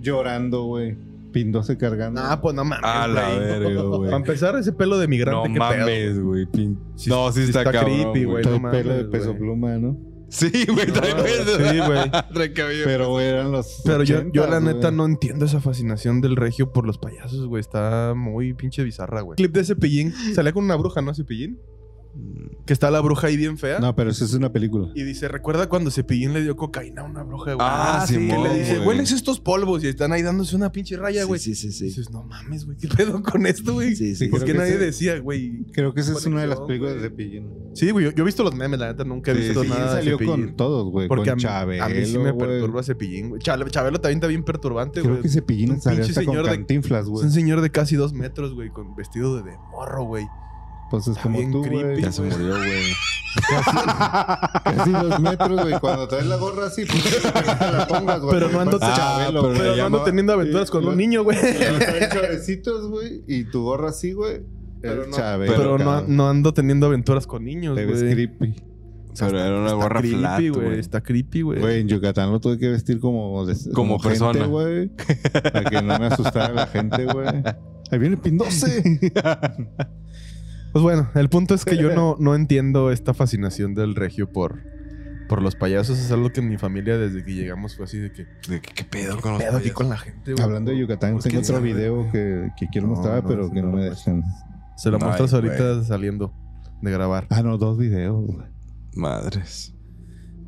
llorando, güey. Pindoce cargando. Ah, pues no mames. Ah, la verga, güey. Para empezar, ese pelo de migrante, No qué mames, güey. pin- no, sí, está, está cabrón, creepy, güey. No pelo de peso güey. pluma, ¿no? Sí, güey, trae peso. sí, güey. Trae cabello. Pero, güey, eran los. Pero yo, yo la 80s, neta no entiendo esa fascinación del regio por los payasos, güey. Está muy pinche bizarra, güey. Clip de Cepillín. Salía con una bruja, ¿no? Cepillín. Que está la bruja ahí bien fea. No, pero eso es una película. Y dice, ¿recuerda cuando Cepillín le dio cocaína a una bruja, güey? Ah, sí. Que le dice, güey. hueles estos polvos y están ahí dándose una pinche raya, güey. Sí, sí, sí. Y dices, no mames, güey, ¿qué pedo con esto, güey? Sí, sí. ¿Por creo qué que nadie ese- decía, güey? Creo que esa es una de las películas de. Cepillín. Sí, güey, yo, yo he visto los memes, la neta, nunca he Sí, visto sí, nada de salió Cepillín. con todos, güey. Porque Con a mí, Chabelo, a mí sí me güey. perturba Cepillín, güey. Chabelo también está bien perturbante, Creo güey. que Cepillín Un salió hasta con señor de- cantinflas, Es güey. un señor de casi dos metros, güey, con vestido de, de morro, güey. Pues es Está como bien tú, güey. creepy. Ya se murió, güey. Casi dos metros, güey. Cuando traes la gorra así, pues no la pongas, güey. Pero no ando, Ah, Chabelo, pero güey. no ando teniendo aventuras y con lo- un niño, güey. Pero traes chorecitos, güey. Y tu gorra así, güey. Pero El no, pero no, cabrón. no ando teniendo aventuras con niños, Te ves güey. creepy. Pero era una Está gorra creepy, flat, güey. güey. Está creepy, güey. Güey, en Yucatán lo tuve que vestir como, de- Como gente, persona. güey. Para que no me asustara la gente, güey. Ahí viene Pindoce. Pues bueno, el punto es que yo no, no entiendo esta fascinación del regio por, por los payasos. Es algo que en mi familia desde que llegamos fue así de que... ¿De ¿Qué, qué pedo con los pedo aquí con la gente, güey? Hablando de Yucatán, ¿Por qué tengo otro sabe, video güey? que, que quiero No, mostrar, no, pero que no no, me dejan. Se lo Ay, muestras ahorita güey. saliendo de grabar. Ah, no, dos videos, güey. Madres.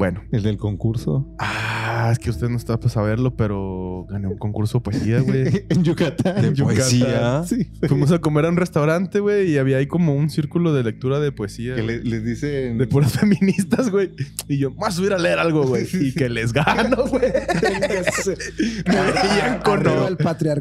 Bueno. El del concurso. Ah, es que usted no está para saberlo, pero gané un concurso de poesía, güey. en Yucatán. ¿De En Yucatán. poesía? Sí. Fuimos a comer a un restaurante, güey, y había ahí como un círculo de lectura de poesía. Que le- les dicen. De puras feministas, güey. Y yo, más subir a leer algo, güey. Y que les gano, güey. me veían con odio.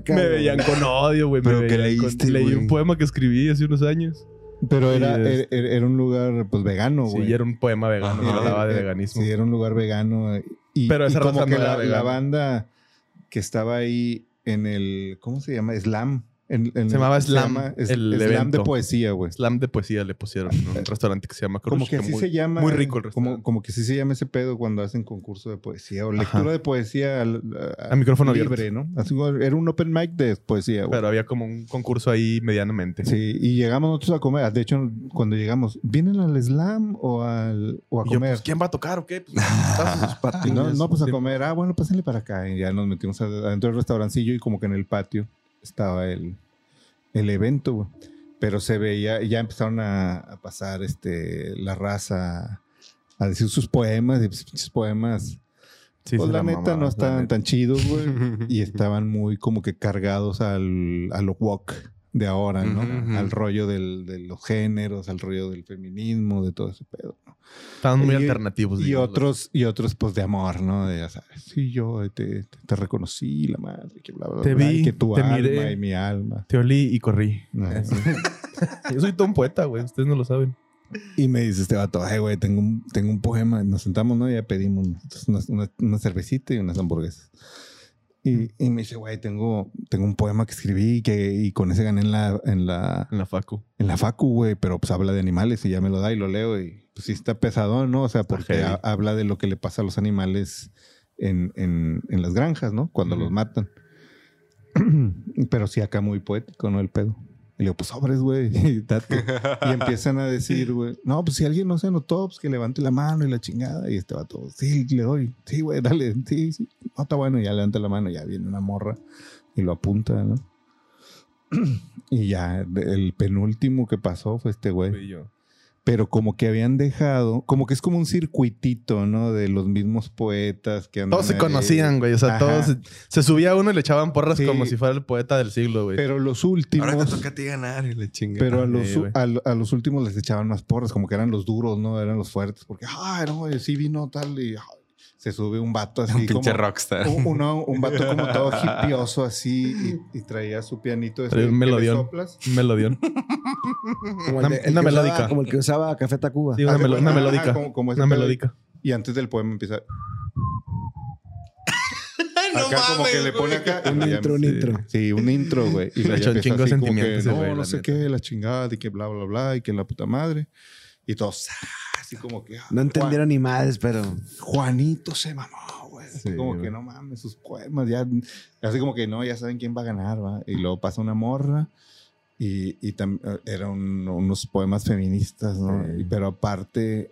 Me veían con odio, güey. me ¿Pero qué veían con- leíste, Leí un poema que escribí hace unos años. Pero era, Sí, es- era, era un lugar, pues, vegano, güey. Sí, era un poema vegano. Ajá. Y hablaba de Eh, veganismo. Sí, era un lugar vegano. eh, Y, Pero y esa como raza que no era la, la banda que estaba ahí en el. ¿Cómo se llama? Slam. En, en Se llamaba Slam, llama es- el Slam de poesía, güey. Slam de poesía le pusieron en un restaurante que se llama Crush, Como que así muy- se llama. Muy rico el como, restaurante. como que sí se llama ese pedo cuando hacen concurso de poesía o Ajá. lectura de poesía al- A micrófono libre, ¿no? Así como- era un open mic de poesía, güey. Pero había como un concurso ahí medianamente. Sí, y llegamos nosotros a comer. De hecho, cuando llegamos, ¿vienen al slam o, al, o a yo, comer? pues, ¿quién va a tocar o qué? Pues, sus patines. no, no, pues a comer. Ah, bueno, pásenle para acá. Y ya nos metimos ad- adentro del restaurancillo y como que en el patio estaba el, el evento, güey. Pero se veía, ya empezaron a, a pasar este, la raza a decir sus poemas y pinches poemas. Sí, pues la neta no estaban tan chidos, güey. y estaban muy como que cargados al, a lo woke. de ahora, ¿no? Al rollo del- de los géneros, al rollo del feminismo, de todo ese pedo. ¿No? Estaban muy Y- alternativos. Y digamos. otros, y otros, pues, de amor, ¿no? De, ya sabes, sí, yo te, te- te reconocí, la madre, que bla, bla, Te bla, vi, que tu te alma miré. y mi alma. Te olí y corrí. Ajá. Así. Yo soy todo un poeta, güey. Ustedes no lo saben. Y me dice este vato, ay, güey, tengo un, tengo un poema. Nos sentamos, ¿no? Y ya pedimos una, una- una cervecita y unas hamburguesas. Y, y me dice, güey, tengo, tengo un poema que escribí y, que, y con ese gané en la, en la, En la facu. en la facu, güey, pero pues habla de animales y ya me lo da y lo leo y pues sí está pesado, ¿no? O sea, porque ha- habla de lo que le pasa a los animales en, en, en las granjas, ¿no? Cuando los matan. pero sí acá muy poético, ¿no? El pedo. Y le digo, pues sobres, güey, y empiezan a decir, güey, no, pues si alguien no se anotó, pues que levante la mano y la chingada. Y este vato, sí, le doy. Sí, güey, dale. Sí, sí. No, está bueno. Y ya levanta la mano, ya viene una morra y lo apunta, ¿no? Y ya el penúltimo que pasó fue este güey. Fui yo. Pero como que habían dejado, como que es como un circuitito, ¿no? De los mismos poetas que andan Todos se ahí. conocían, güey. O sea, Ajá. todos se, se subía uno y le echaban porras Sí. como si fuera el poeta del siglo, güey. Pero los Ahora te últimos. toca a ti ganar y le chinga. Pero a los, Sí, a, lo- a los últimos les echaban más porras, como que eran los duros, ¿no? Eran los fuertes, porque, ay, no, güey, sí vino tal y ay, se sube un vato así un pinche como... rockstar. Un, uno- un vato como todo hipioso así y, y traía su pianito. ese Traía un melodión. soplas. Un melodión. Como Una- el, de- el una usaba- melódica. como el que usaba Café Tacuba. Sí, una, melo- ajá, melódica. como- como ese una pedo. melódica. Y antes del poema empieza... no acá como que mames, le pone acá... Un ya- intro, un intro. Sí, un intro, güey. Y Le echó un empieza chingo de así como sentimiento que, ese no, güey, no sé neta. qué, la chingada, y que bla, bla, bla, y que la puta madre. Y todos, ah, así como que... No entendieron ni madres, pero. Juanito se mamó, güey. Así Sí, como güey. que no mames, sus poemas, ya. Así como que no, ya saben quién va a ganar, va. Y luego pasa una morra y, y eran unos poemas feministas, ¿no? Sí. Pero aparte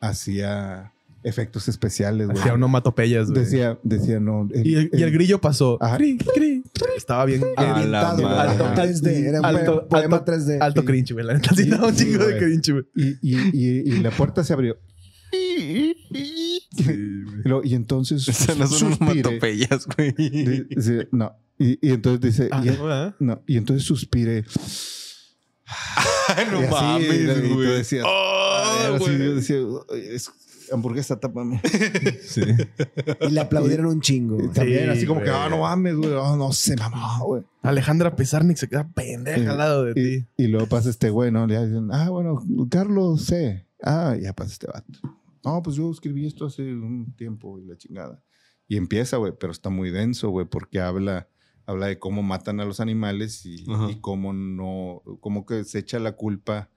hacía efectos especiales, güey. Hacía onomatopeyas, güey. Decía, decía, no. Y el, y el grillo pasó. Ajá. Cri, cri. Estaba bien. A la alto Alto- 3D. Era un alto- poema alto- 3D. Alto Sí. cringe, güey. La neta sí un Sí, chingo de cringe, güey. Y, y, y, y la puerta se abrió. Y, luego- y entonces. Esas no son onomatopeyas, güey. Dice, no. Y, y entonces dice. Ah, y- ¿no, no, y entonces suspiré. No Y así, mames, güey. decías, Oh, Así güey. yo decía, es hamburguesa, tápame. Sí. Y le aplaudieron un chingo. güey. También, así como que, güey. ah, no mames, güey, ah, no se mamó, güey. Alejandra Pizarnik se queda pendeja al lado de ti. Y, y luego pasa este güey, ¿no? Le dicen, ah, bueno, Carlos C. Ah, ya pasa este vato. No, pues yo escribí esto hace un tiempo y la chingada. Y empieza, güey, pero está muy denso, güey, porque habla, habla de cómo matan a los animales y, Ajá. y cómo no, cómo que se echa la culpa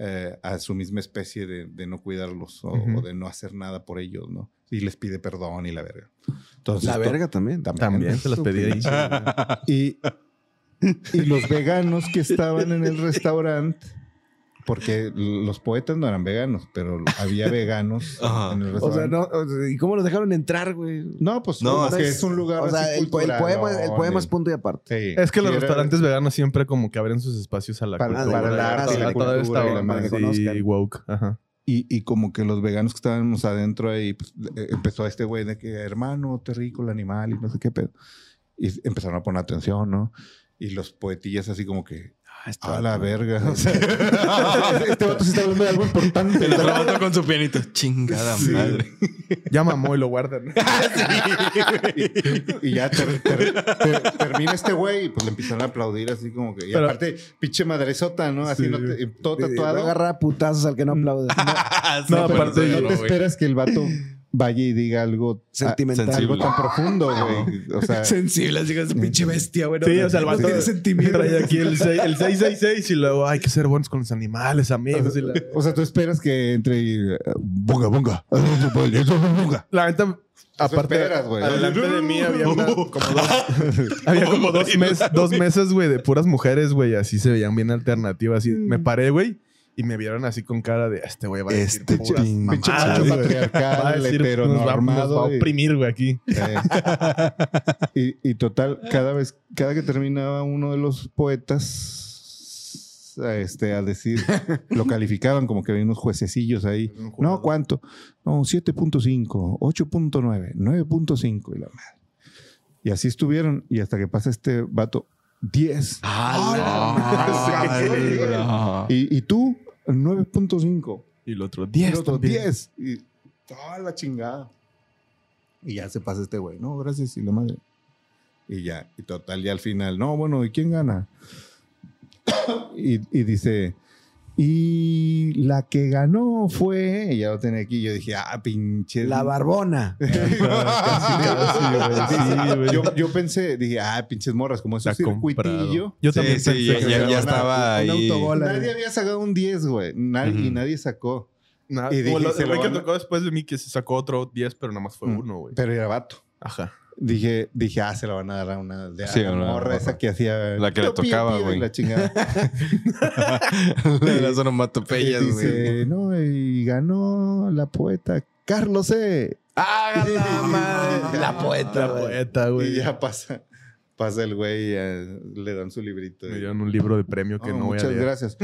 eh, a su misma especie de, de no cuidarlos o, de no hacer nada por ellos, ¿no? Y les pide perdón y la verga. Entonces, La verga también. También se las pedí ahí. y, y los veganos que estaban en el restaurante, porque los poetas no eran veganos, pero había veganos Ajá. en el O sea, restaurante. no, o sea, ¿y cómo los dejaron entrar, güey? no, pues No, no, es que es un lugar O sea, así el, poema, el no, poema es punto y aparte. Sí. Es que los Sí, era- restaurantes veganos siempre como que abren sus espacios a la Para- cultura. para el arte la a toda cultura esta y la madre. woke. Ajá. Y, y como que los veganos que estábamos adentro ahí, pues, eh, empezó este güey de que, hermano, te rico el animal y no sé qué pedo. Y empezaron a poner atención, ¿no? Y los poetillas así como que, a la verga. O sea, este vato se está hablando de algo importante. El vato con su pianito. Chingada madre. Ya mamó y lo guardan. y, y ya ter- ter- ter- termina este güey y pues le empiezan a aplaudir así como que. Y Pero- aparte, pinche madresota, ¿no? Así Sí. no te- todo tatuado. agarrar a putazos al que no aplaude. Sí, No, pero aparte sí, no te esperas que el vato vaya y diga algo Sentimental. ah, algo tan profundo, güey. O sea, Sensible, así que es pinche bestia, güey. Sí, o sea, el vato tiene sentimiento. trae aquí el, seis- el 666 y luego hay que ser buenos con los animales, amigos. y la, o sea, tú esperas que entre y bunga, bunga, bunga. la neta, aparte, esperas, güey. adelante de mí había una- como dos, había como dos, mes- dos meses, güey, de puras mujeres, güey, así se veían bien alternativas. Así, me paré, güey, y me vieron así con cara de, este güey va a decir Este puras Pinche macho güey. Va a patriarcal, decir, nos va, nos va a heteronormado. oprimir, güey, aquí. Eh, y, y total, cada vez, cada que terminaba uno de los poetas este, a decir, lo calificaban como que había unos juececillos ahí. No, ¿cuánto? No, 7.5, 8.9, 9.5 y la madre. Y así estuvieron. Y hasta que pasa este vato. 10. Ah, la- Y, y tú, 9.5. Y el otro, Y 10 el otro, también. 10. Y toda la chingada. Y ya se pasa este güey. No, gracias, y la madre. Y ya, y total, ya al final, no, bueno, ¿y quién gana? y, y dice, y la que ganó fue, ya lo tenía aquí, yo dije, ah, pinche. La barbona. Yo, yo pensé, dije, ah, pinches morras, como es un circuitillo. Yo también sí, pensé ya, que ya- estaba un ahí. Nadie había sacado un 10, güey. Nadie, Y nadie sacó. Nah, Y dije, lo- se el lo güey que tocó después de mí que se sacó otro 10, pero nada más fue uno, güey. Pero era vato. Ajá. Dije, dije, ah, se la van a dar a una de a la una- morra esa que hacía. La que le tocaba, y güey. La chingada. de las onomatopeyas, Y güey. dice, no, y ganó la poeta Carlos E. ¡Ah, la madre! La poeta, La güey. poeta, Y güey. ya pasa. Pasa el güey y eh, le dan su librito. Me dieron un libro de premio que Oh, no voy a muchas leer. gracias.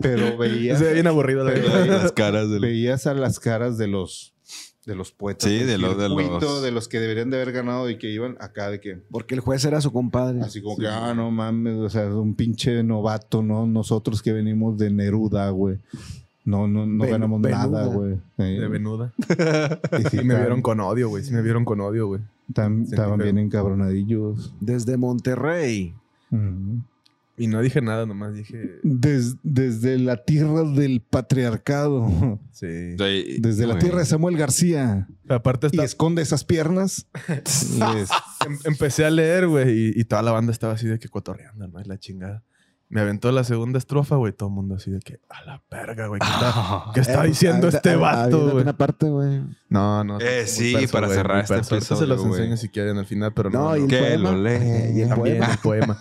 Pero veías, Se ve bien aburrido la Las verdad. caras del... veías a las caras de los de los poetas. Sí, de los- de los- de los que deberían de haber ganado y que iban acá de que Porque el juez era su compadre. Así como que, ah, no mames, o sea, un pinche novato, ¿no? Nosotros que venimos de Neruda, güey. No, no, no ganamos nada, güey. Sí. De venuda. Y sí, me vieron con odio, güey. Sí, me vieron con odio, güey. estaban bien encabronadillos. Desde Monterrey. Ujú. Y no dije nada, nomás dije. Des- desde la tierra del patriarcado, Sí. Sí, desde la tierra de Samuel García, Aparte, y esconde esas piernas. les- em- empecé a leer, güey, y, y toda la banda estaba así de que cotorreando, ¿no? Es la chingada. Me aventó la segunda estrofa, güey. Todo el mundo así de que, a la verga, güey. ¿Qué está, qué está Eh, diciendo este vato, güey? una parte, güey. No, no. Eh, sí, perso, para güey, cerrar este. Ahorita se los episodio, enseño si quieren al final, pero no. No, y no. el Que poema. lo lee. Y el También poema. el poema.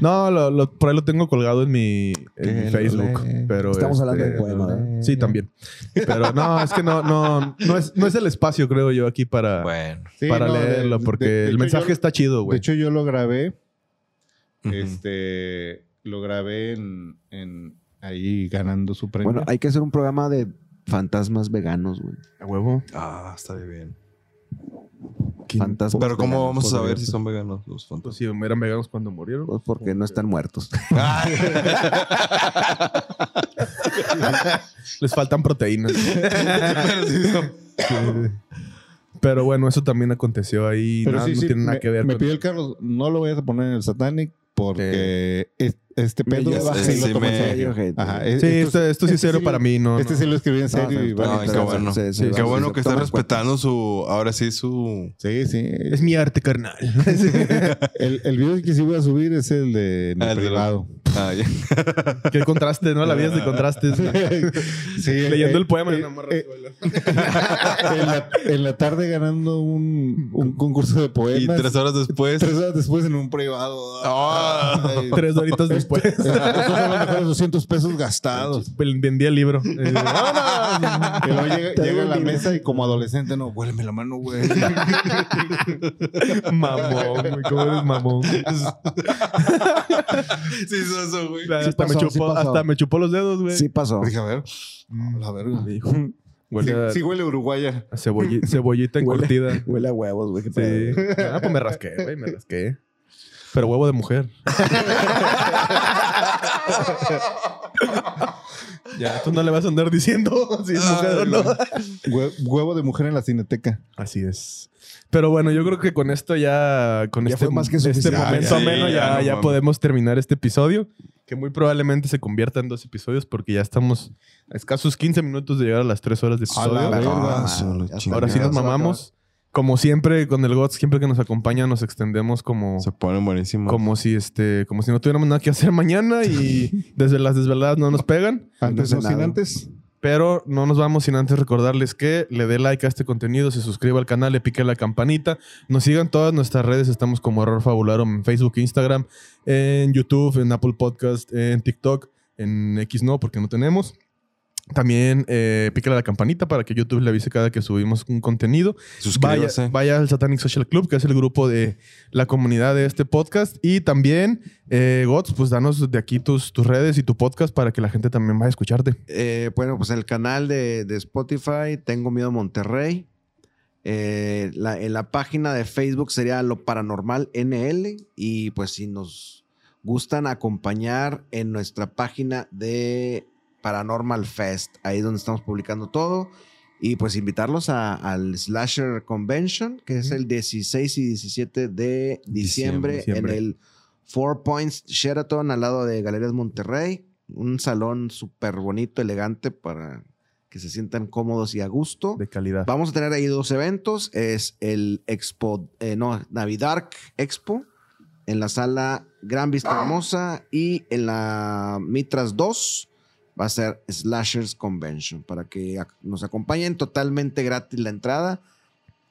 No, lo, lo- por ahí lo tengo colgado en mi, en Facebook. Pero Estamos hablando este, del poema, ¿verdad? Sí, también. Pero no, es que no, no, no es, no es el espacio, creo yo, aquí para, Bueno. Sí, para no, de- leerlo, de- porque de el mensaje yo- está chido, De güey. hecho, yo lo grabé. Este. Lo grabé en, en ahí ganando su premio. Bueno, hay que hacer un programa de fantasmas veganos, güey. A huevo. Ah, está bien. Fantasmas Pero ¿cómo vamos a saber podría si son veganos los Pues fantasmas? sí, eran veganos cuando murieron. Pues porque no están muertos. Les faltan proteínas. Pero sí son- Pero bueno, eso también aconteció ahí. Pero nada, sí, no sí, tiene nada me, que ver me con... pidió el Carlos, no lo vayas a poner en el Satanic porque es- este pedo sí sí lo tomo en me- serio. gente. Ajá, güey. es- Sí, esto- esto, esto sí es este serio sí para mí, no. Este no. sí lo escribí en serio y qué bueno. Qué bueno que está respetando su... Ahora sí, su... Sí, sí. Es mi arte, carnal. El, el video que sí voy a subir es el de en Ah, privado. Ah, ya. Qué contraste, ¿no? La vida es de contrastes. sí, Leyendo eh, el poema. eh, y morra eh, sola. en, la, en la tarde ganando un, un concurso de Y poemas. tres horas después... Tres horas después en un privado. Ah. Ay, Tres horitas después. Son los mejores 200 pesos gastados. Vendía el libro. Eh, ¡vámonos! Y luego llega, a la mesa y como adolescente, no, huéleme la mano, güey. mamón, güey. ¿Cómo eres mamón? sí, eso, güey. hasta, pasó, me chupó, hasta me chupó los dedos, güey. Sí pasó. Dije, a ver. A la verga. Me dijo. Huele Sí, a, sí huele uruguaya. a cebolli- cebollita Huele- encurtida. Huele a huevos, güey. Sí. Ah, pues me rasqué, güey. Me rasqué. Pero huevo de mujer. ya, tú no le vas a andar diciendo si es mujer o no. Hue- huevo de mujer en la cineteca. Así es. Pero bueno, yo creo que con esto ya, con Ya este, fue más que este suficiente. momento Sí, ameno, ya, ya, no ya mames. podemos terminar este episodio, que muy probablemente se convierta en dos episodios porque ya estamos a escasos 15 minutos de llegar a las 3 horas de episodio. verga. Ah. Ahora sí nos mamamos. Como siempre, con el GOTS, siempre que nos acompaña, nos extendemos como, Se ponen buenísimos. como si este, como si no tuviéramos nada que hacer mañana y desde las desveladas no nos pegan. Antes no sin antes. Pero no nos vamos sin antes recordarles que le dé like a este contenido, se suscriba al canal, le pique la campanita, nos sigan todas nuestras redes, estamos como Error Fabularum en Facebook, Instagram, en YouTube, en Apple Podcast, en TikTok, en X no, porque no tenemos. También eh, pícale a la campanita para que YouTube le avise cada que subimos un contenido. Vaya, Suscríbase. vaya al Satanic Social Club, que es el grupo de la comunidad de este podcast. Y también, eh, Gots, pues danos de aquí tus, tus redes y tu podcast para que la gente también vaya a escucharte. Eh, bueno, pues el canal de, de Spotify, Tengo Miedo Monterrey. Eh, la- en la página de Facebook sería Lo Paranormal NL. Y pues si nos gustan acompañar en nuestra página de Paranormal Fest, ahí es donde estamos publicando todo. Y pues invitarlos a- al Slasher Convention, que es el 16 y 17 de diciembre, Diciembre. en el Four Points Sheraton al lado de Galerías Monterrey. Un salón súper bonito, elegante para que se sientan cómodos y a gusto. De calidad. Vamos a tener ahí dos eventos. Es el Expo, eh, no, Navidark Expo en la sala Gran Vista Hermosa y en la Mitras 2 va a ser Slashers Convention para que nos acompañen totalmente gratis la entrada.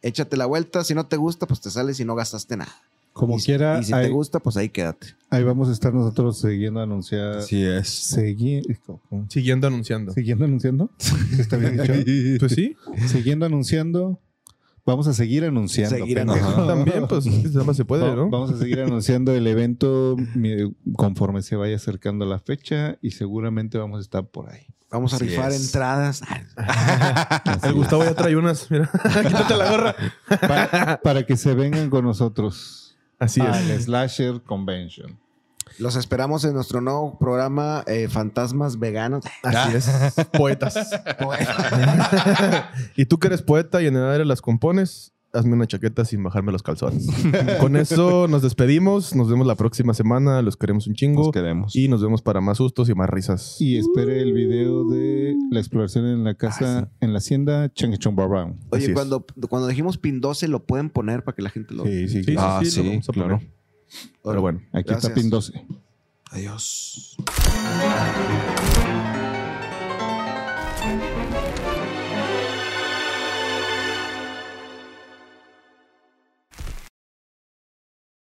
Échate la vuelta. Si no te gusta, pues te sales y no gastaste nada. Como y, si- quiera, Y si ahí, te gusta, pues ahí quédate. ahí vamos a estar nosotros siguiendo anunciando. Así es. Segui- Siguiendo anunciando. Siguiendo anunciando. ¿Está bien dicho? Pues sí. Siguiendo anunciando. Vamos a seguir anunciando. Seguir anunciando. También, pues, nada más se puede, ¿no? Vamos a seguir anunciando el evento conforme se vaya acercando la fecha y seguramente vamos a estar por ahí. Vamos a Así rifar es. entradas. El Gustavo ya trae unas. Mira, quítate la gorra. Para, para que se vengan con nosotros Así al es. Slasher Convention. Los esperamos en nuestro nuevo programa eh, Fantasmas Veganos. Así es. Poetas. y tú que eres poeta y en el aire las compones, hazme una chaqueta sin bajarme los calzones. Con eso nos despedimos. Nos vemos la próxima semana. Los queremos un chingo. Nos queremos. Y nos vemos para más sustos y más risas. Y espere el video de la exploración en la casa, en la hacienda Changchong Brown. Oye, Así es. cuando, cuando dijimos pin 12, lo pueden poner para que la gente lo Sí, sí, Sí, sí, Ah, sí, lo sí, vamos a claro. Pero bueno, aquí está PIN 12. Adiós.